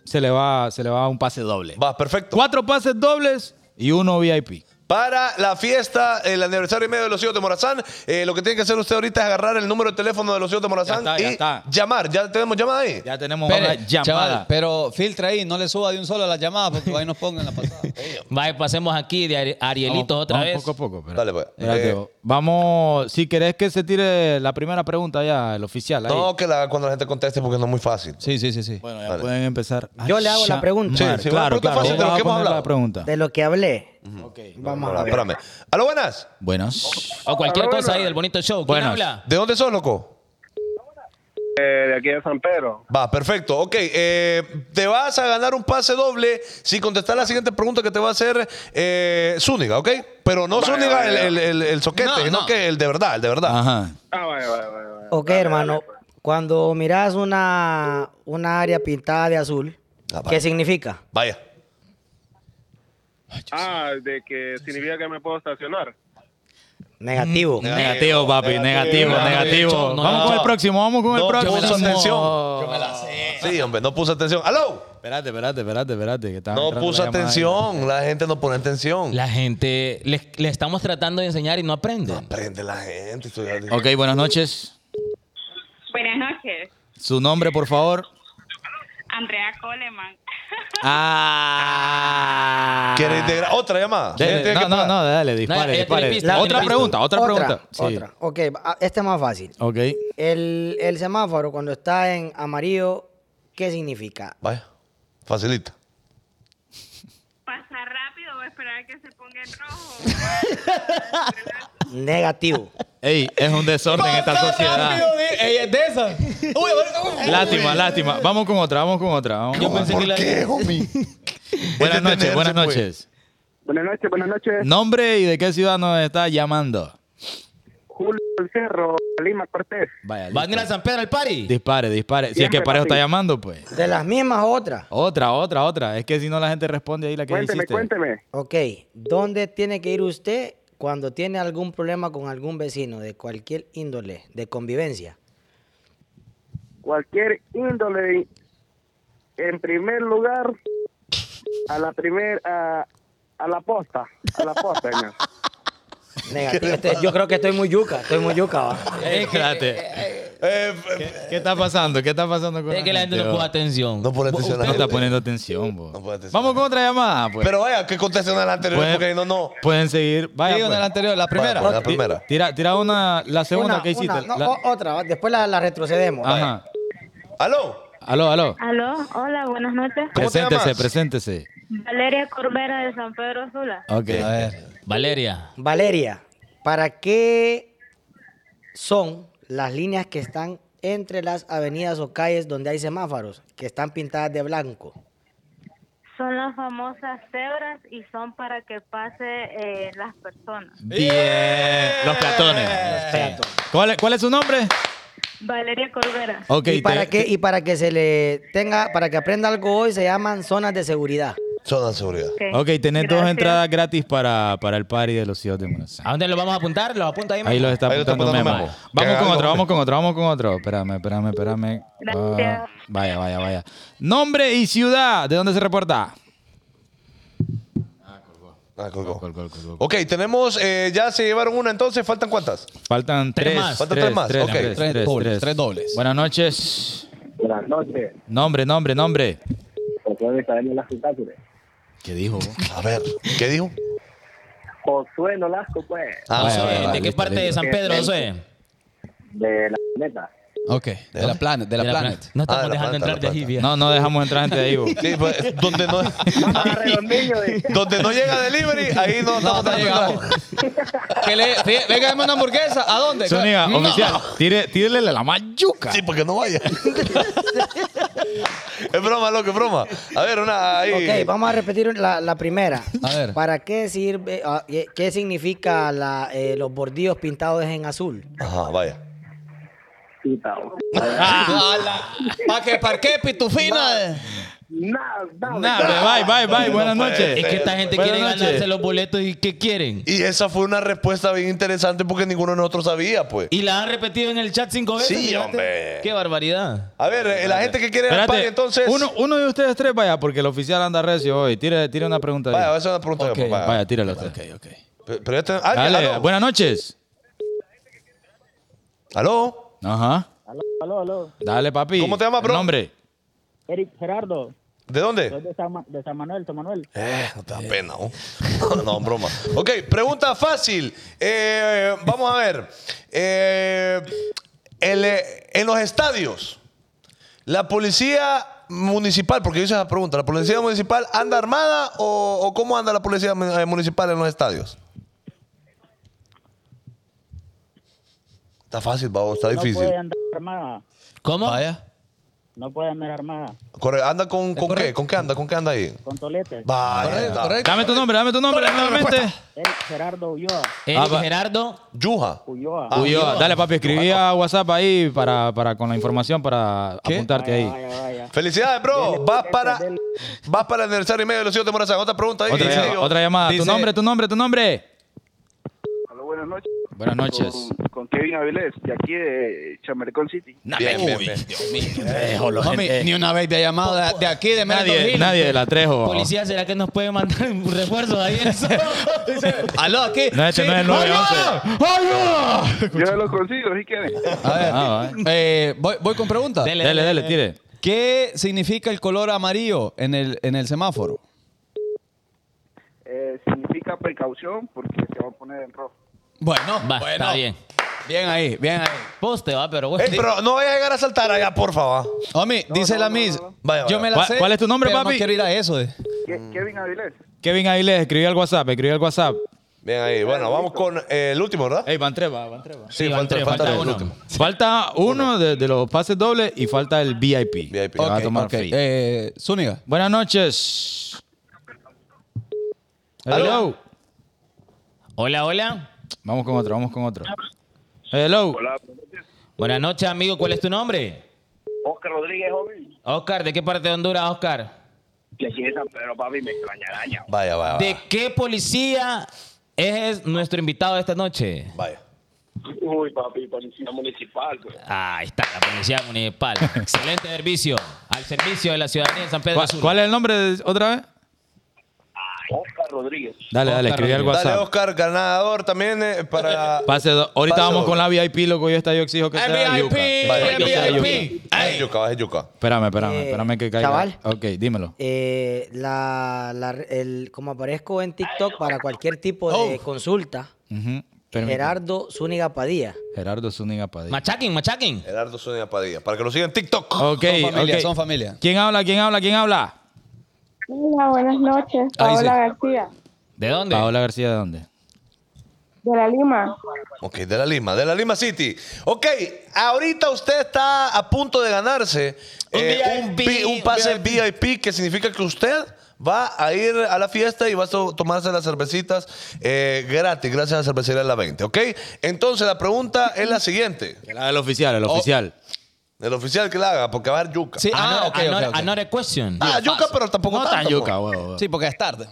se le va se le va un pase doble. Va, perfecto. Cuatro pases dobles y uno VIP. Para la fiesta, el aniversario y medio de los hijos de Morazán, eh, lo que tiene que hacer usted ahorita es agarrar el número de teléfono de los hijos de Morazán Ya está, ya y está. llamar. ¿Ya tenemos llamada ahí? Ya tenemos una llamada. chaval, pero filtra ahí, no le suba de un solo las llamadas porque ahí nos pongan la pasada. (laughs) Vaya, pasemos aquí de Ari- Arielitos otra vamos vez. Poco a poco. pero- Dale, pues. Eh, vamos, si querés que se tire la primera pregunta ya, el oficial. ahí. No, que la haga cuando la gente conteste porque no es muy fácil. Sí, sí, sí, sí. Bueno, ya Dale. pueden empezar. a Yo le hago la pregunta. Sí, sí, una claro, pregunta claro. fácil de lo Vamos a que hemos poner hablado. la pregunta. De lo que hablé. Ok. Vamos a Ahora, ver. espérame. Aló, buenas. Buenos. O cualquier cosa ahí del bonito show. ¿Quién Buenas. habla? ¿De dónde sos, loco? De aquí de San Pedro. Va, perfecto. Ok, eh, te vas a ganar un pase doble si contestas la siguiente pregunta que te va a hacer eh, Zúñiga, ¿ok? Pero no Vaya, Zúñiga vaya. el, el, el, el soquete, No, sino no. que el de verdad, el de verdad. Ajá. Ah, vaya, vaya, vaya. vaya. Ok, hermano. pues. Cuando miras una, una área pintada de azul, Ah. ¿qué significa? Vaya. Ah, de que significa que me puedo estacionar. Negativo. Negativo, papi, negativo, Negativo. negativo. No, vamos no. con el próximo, vamos con el No próximo. puso atención. Yo me la sé. Sí, hombre, no puso atención. ¡Aló! Espérate, espérate, espérate, espérate. Que No la ahí. atención. La gente no pone atención. La gente, le, le estamos tratando de enseñar y no aprenden. Aprende la gente. estoy- Ok, buenas noches. Buenas noches, Su nombre, por favor. Andrea Coleman. Ah. ¿Quiere integrar? ¿Otra llamada? Dele, ¿Quién tiene no, no, dale, dispare, dispare. pista, Otra pregunta, otra pregunta. Sí. Otra. Ok, ah, este es más fácil. Ok. El, el semáforo cuando está en amarillo, ¿qué significa? Vaya. Facilita. ¿Pasar rápido o esperar a que se ponga en rojo? (laughs) (laughs) Negativo. Ey, es un desorden en esta sociedad. Ella es de esa. Lástima, lástima. Vamos con otra, vamos con otra. vamos Yo con pensé otra. que la... homie? (laughs) Buenas noches, buenas noches. Buenas noches, buenas noches. Nombre y de qué ciudad nos está llamando. Julio del Cerro, Lima Cortés. Vaya, ¿Va a venir a San Pedro al party? Dispare, dispare. Si es que Siempre, eso está llamando, pues. De las mismas otra. Otra, otra, otra. Es que si no la gente responde ahí la que Cuénteme, hiciste. cuénteme. Ok, ¿dónde tiene que ir usted cuando tiene algún problema con algún vecino de cualquier índole de convivencia? Cualquier índole, en primer lugar, a la primer, a, a la posta, a la posta, señor. (laughs) Negativo. Este- yo creo que estoy muy yuca, estoy muy yuca. va. (laughs) Ey, espérate. Eh, ¿Qué, qué está pasando? ¿Qué está pasando con Es que la gente no pone atención. no pone atención. a No está poniendo atención, bo. No pone atención. Vamos con otra llamada, pues. Pero vaya, que contesten a la anterior Pueden- porque no, no. Pueden seguir. Vaya, Sí, una pues. de la anterior, la primera. Vaya, la primera. Tira, tira una, la segunda Una, que hiciste. una, no, La- o- otra, después la, la retrocedemos. Ajá. ¿Aló? Aló, aló. Aló, hola, buenas noches. ¿Cómo te Preséntese, preséntese. Valeria Corbera de San Pedro Sula. Ok. A ver. Valeria. Valeria, ¿para qué son las líneas que están entre las avenidas o calles donde hay semáforos, que están pintadas de blanco? Son las famosas cebras y son para que pase eh, las personas. Bien. Los peatones. ¿Cuál, es- ¿Cuál es su nombre? Valeria Corbera. Ok. y, para te- que, y para que se le tenga, para que aprenda algo hoy, se llaman zonas de seguridad. Zona de seguridad. Ok, tenés dos entradas gratis para, para el party de los hijos de Morazán. ¿A dónde lo vamos a apuntar? ¿Lo apunta ahí? Ahí Memo? lo está Ahí lo está apuntando apuntando Memo. Memo. Vamos con otro, vamos con otro, vamos con otro. Espérame, espérame, espérame. Gracias. Ah, vaya, vaya, vaya. Nombre y ciudad. ¿De dónde se reporta? Ah, colgó. Col, col, col, col. Ok, tenemos, eh, ya se llevaron una entonces, ¿faltan cuántas? Faltan Tres tres. más. Faltan tres más, ok. Tres dobles, tres dobles. Buenas noches. Buenas noches. Nombre, nombre, nombre. De Cadena. ¿Qué dijo? (laughs) A ver, ¿qué dijo? Josué Nolasco, pues, Ah, Josué, ¿De qué parte de. San Pedro, Josué? de la neta. Ok, de la Planet, de la, De Planet. No Ah, estamos de la dejando planta, entrar de ahí, viejo. No, no dejamos entrar gente de ahí. Sí, pues, donde no, (laughs) (laughs) donde no llega delivery, ahí no No, estamos entrar. Que le, venga, dame una hamburguesa. ¿A dónde? Zúñiga, No. oficial, tire, tírele la mayuca. Sí, porque no vaya. (laughs) es broma, loco, es broma. A ver, una ahí. Ok, vamos a repetir la, la primera. A ver. ¿Para qué sirve, ah, qué, qué significa la, eh, los bordillos pintados en azul? Ajá, vaya. ¿Para (laughs) qué? ¿Para qué, pitufina? Nada, nada. Nada, bye, bye, bye. Buenas noches. Es que esta gente Buenas quiere noches. ganarse los boletos y ¿qué quieren? Y esa fue una respuesta bien interesante porque ninguno de nosotros sabía, pues. Y la han repetido en el chat cinco veces. Sí, fíjate. hombre. Qué barbaridad. A ver, eh, la gente que quiere el Espérate, pack, entonces. uno, uno de ustedes tres vaya, porque el oficial anda recio hoy. Tire, tire una pregunta. Vaya, esa es una pregunta. Ok, yo, pues, vaya. Vaya, tíralo usted. Ok, ok. Pero- Pero este. ah, Dale, aló. buenas noches. ¿Aló? Ajá. Aló, aló, aló. Dale, papi. ¿Cómo te llamas, bro? Nombre. Eric Gerardo, ¿De dónde? soy de San, Ma- de San Manuel, San Manuel. Eh, no te da pena, ¿no? no, broma. Ok, pregunta fácil. Eh, vamos a ver. Eh, el, eh, en los estadios, la policía municipal, porque yo hice esa pregunta, ¿la policía municipal anda armada o, o cómo anda la policía mu- eh, municipal en los estadios? Está fácil, vamos, está No difícil. puede andar armada. ¿Cómo? Vaya. No puede andar armada. Corre- ¿Anda con, con qué? ¿Con qué anda? ¿Con qué anda ahí? Con toletes. Vaya, Correcto, está. correcto. Dame tu nombre, dame tu nombre nuevamente. Gerardo Ulloa. Ah, va. Gerardo. Yuja. Ulloa. Ah, Ulloa. Dale, papi, escribí a WhatsApp ahí para, para con la información para ¿Qué? apuntarte vaya, ahí. vaya, vaya. Felicidades, bro. Dele, Vas dele, para, dele. vas para el aniversario y medio de los hijos de Morazán. Otra pregunta ahí. Otra, llamada, serio. otra llamada. Dice- Tu nombre, tu nombre, tu nombre. Aló, buenas noches. Buenas noches. Con, con Kevin Avilés, de aquí de Chamericón City. Bien, bien, bien. Mami, ni una vez había llamado de, de aquí, de Nadie, Hill. nadie de la Trejo. Policía, ¿será que nos puede mandar un refuerzo ahí? en eso? (laughs) Aló, aquí. No, este no es el 911. Yo ya lo consigo, si quieren. A ver, Ah, eh, voy, voy con preguntas. Dele, Dele, dele, tire. ¿Qué significa el color amarillo en el, en el semáforo? Eh, significa precaución porque se va a poner en rojo. Bueno, Va, bueno. está bien. Bien ahí, bien ahí. Poste, va, pero bueno. Ey, pero no vaya a llegar a saltar allá, por favor. Homie, dice no, la no, Miss. no, no. Vaya, Yo vaya. me la ¿Cuál- sé. cuál es tu nombre, pero papi? No quiero ir a eso. eh. Ke- Kevin Avilés. Kevin Avilés, escribí al WhatsApp, escribí al WhatsApp. Bien ahí. Bueno, vamos con eh, el último, ¿verdad? Ey, van tres, va, van tres, va. Sí, van falta, tres, falta falta el uno. último. Falta uno de, de los pases dobles y falta el VIP. VIP. que va a Ok, tomar. Eh, Zúñiga. Buenas noches. Hello. Hola, hola. Vamos con otro, vamos con otro. Hello. Hola, Buenas noches, amigo. ¿Cuál es tu nombre? Oscar Rodríguez, joven. Oscar, ¿de qué parte de Honduras, Oscar? De aquí de San Pedro, papi, me extraña araña. Vaya, vaya, ¿De vaya. qué policía es nuestro invitado de esta noche? Vaya. Uy, papi, policía municipal, pues. Ahí está, la policía municipal. (laughs) Excelente servicio. Al servicio de la ciudadanía de San Pedro ¿Cuál, Sula. cuál es el nombre de- otra vez? Oscar Rodríguez. Dale, dale, escribí al Rodríguez. Dale, WhatsApp. Oscar, ganador también eh, para. (laughs) Pase do- Ahorita Pase vamos con la VIP, loco. Yo esta yo exijo que El sea VIP, yuca. Yuca, VIP. Baja yuca, yuca. Espérame, espérame, Eh, espérame que caiga. chaval. Ok, dímelo. Eh, la, la- el, como aparezco en TikTok para cualquier tipo de Oh. consulta, Ujú, permíteme. Gerardo Zúñiga Padilla. Gerardo Zúñiga Padilla. Machaquen, machaquen. Gerardo Zúñiga Padilla. Para que lo sigan en TikTok. Ok, Son familia, ok. son familia. ¿Quién habla? ¿Quién habla? ¿Quién habla? Hola, buenas noches. Ahí sí. Paola García, ¿De dónde? Paola García, ¿de dónde? de La Lima. Ok, de la Lima, de la Lima City. Ok, ahorita usted está a punto de ganarse Un eh, un, VIP, vi- un pase VIP. que significa que usted va a ir a la fiesta y va a to- tomarse las cervecitas eh, gratis, gracias a la cervecería La 20, ¿ok? Entonces la pregunta es la siguiente. La del oficial, el Oh. oficial. El oficial que la haga, porque va a haber yuca. Sí, ah, Another- ok, ok, another- ok. another question. Ah, yuca, pero tampoco No tan tanto, yuca, pues. huevo. Sí, porque es tarde.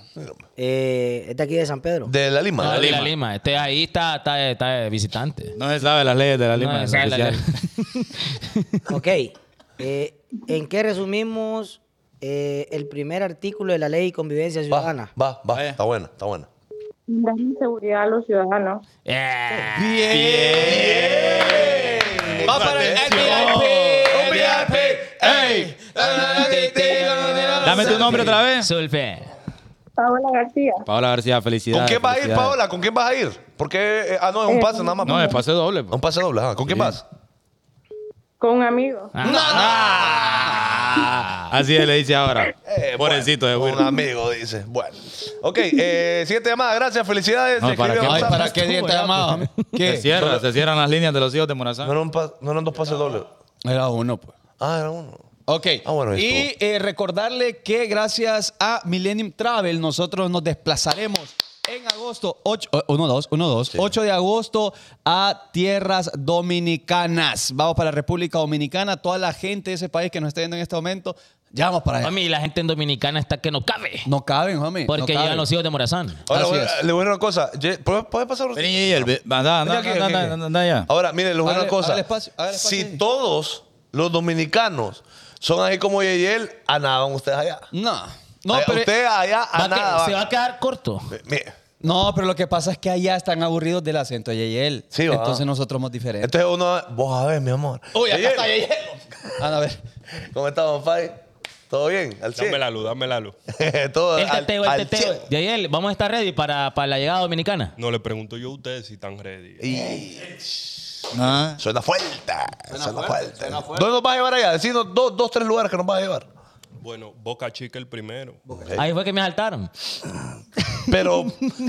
Eh, es de aquí de San Pedro. De la Lima. No, de de la la Lima. Este ahí está, está, está de visitante. No se sabe las leyes de la Lima. No, esa es la oficial. ley. Ok. Eh, ¿En qué resumimos eh, el primer artículo de la ley de convivencia Va, ciudadana? va, va. Vaya. Está buena, está buena. Darle seguridad a los ciudadanos. Eh, Va para el VIP. ¡Ey! Dame tu nombre otra vez. Sulfe. Paola García, Paola García, felicidades. ¿Con quién vas a ir, felicidades. Paola? ¿Con quién vas a ir? Porque, eh, ah, no, es un pase nada más. No, es pase doble. pues. Un pase doble. ajá. ¿Con quién Sí. vas? Con un amigo. Ah, (laughs) así le dice ahora. Eh, Pobrecito de bueno, Will. Un amigo, dice. Bueno. Ok, eh, siguiente llamada. Gracias, felicidades. No, ¿para qué? a Ay, WhatsApp. ¿para qué día te llamaba? Se ¿Qué? cierra, se cierran las líneas de los hijos de Morazán. No eran, pa- no eran dos pases dobles. Era uno, pues. Ah, era uno. Ok. Ah, bueno, ahí y eh, recordarle que gracias a Millennium Travel nosotros nos desplazaremos en agosto 8, 1, 2, 1, 2, 8 de agosto a tierras dominicanas. Vamos para la República Dominicana. Toda la gente de ese país que nos está viendo en este momento, ya vamos para allá. Mami, la gente en Dominicana está que no cabe. No caben, homie. no Porque caben. llegan los hijos de Morazán. Ahora, Así es. le voy a decir una cosa. Ye- ¿Puede, puede pasar? Vení anda, anda, allá. Ahora, mire, le voy a decir una cosa. espacio, espacio si ahí. todos los dominicanos son ahí como Yeyel, a nada van ustedes allá. No. No, Allá- pero, Ustedes allá Va a a que- nada se va a quedar corto. Mire, no, pero lo que pasa es que allá están aburridos del acento de Yeyel. Sí, va. Entonces nosotros somos diferentes. Entonces uno, vos a ver, mi amor. Uy, acá está Yeyel. Anda, a ver. ¿Cómo estamos, Fai? ¿Todo bien? Al 100. Dame la luz, dame la luz. (laughs) Todo El al- teteo, el teteo. 100. Yayel, vamos a estar ready para, para la llegada dominicana. No le pregunto yo a ustedes si están ready. Y Ah. suena fuerte. Suena, fuerte. ¿Dónde nos vas a llevar allá? Decinos dos, dos, tres lugares que nos vas a llevar. Bueno, Boca Chica el primero. Ahí fue que me saltaron. (laughs) Pero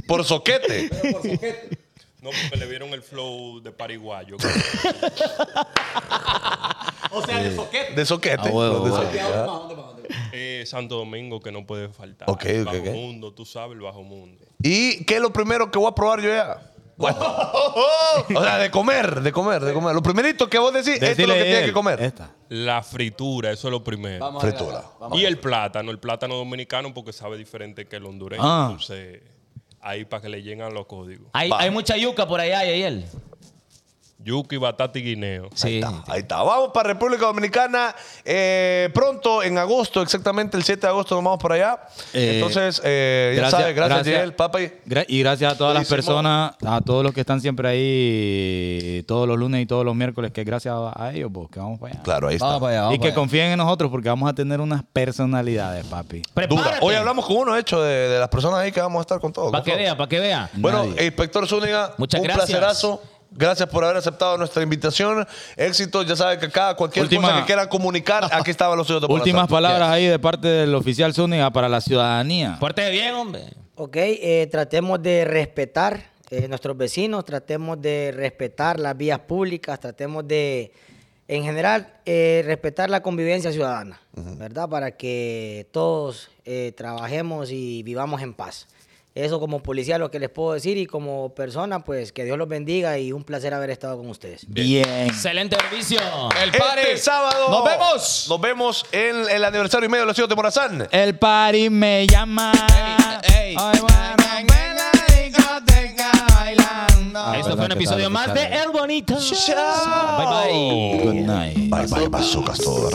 por soquete. No, porque le vieron el flow de pariguayo. (laughs) De soquete. Ah, huevo, de huevo. soquete, ajá. eh, Santo Domingo que no puede faltar. Ok, el ok, bajo mundo, tú sabes, el bajo mundo. ¿Y qué es lo primero que voy a probar yo ya? Bueno. (laughs) o sea, de comer, de comer, de comer. Lo primerito que vos decís, esto es lo que tienes él, que comer. Esta. La fritura, eso es lo primero. Fritura. y el plátano, el plátano dominicano porque sabe diferente que el hondureño. Ah. Entonces, ahí para que le lleguen los códigos. Hay, Va. hay mucha yuca por allá, Yayel. Yuki, batata y guineo. Sí. Ahí está. Vamos para República Dominicana eh, pronto, en agosto, exactamente el 7 de agosto nos vamos para allá. Eh, Entonces, eh, ya sabes, gracias, gracias. Yael, papa. y- Gra- y gracias a todas las personas, a todos los que están siempre ahí todos los lunes y todos los miércoles, que gracias a, a ellos, pues, que vamos para allá. Claro, ahí está. Vamos para allá, vamos y que allá. confíen en nosotros porque vamos a tener unas personalidades, papi. Prepárate. Hoy hablamos con uno, hecho, de, de las personas ahí que vamos a estar con todos. Para que todos. vea, para que vea. Bueno, Nadie. inspector Zúñiga, Muchas un gracias. placerazo. Gracias por haber aceptado nuestra invitación. Éxito, ya saben que acá cualquier Última- cosa que quieran comunicar, aquí estaban los de Últimas palabras ahí de parte del oficial Zúñiga para la ciudadanía. Fuerte bien, hombre. Ok, eh, tratemos de respetar eh, nuestros vecinos, tratemos de respetar las vías públicas, tratemos de, en general, eh, respetar la convivencia ciudadana, ¿verdad? Para que todos eh, trabajemos y vivamos en paz. Eso como policía lo que les puedo decir y como persona, pues que Dios los bendiga y un placer haber estado con ustedes. Bien. Excelente servicio. El party. Este sábado. Nos vemos. Nos vemos en el aniversario y medio de los hijos de Morazán. El party me llama. Ey, ey. Ay, bueno, ven a la discoteca bailando. Esto fue un episodio más de. El Bonito. Chao. Bye bye. Good night. Bye, bye, bazookas todo.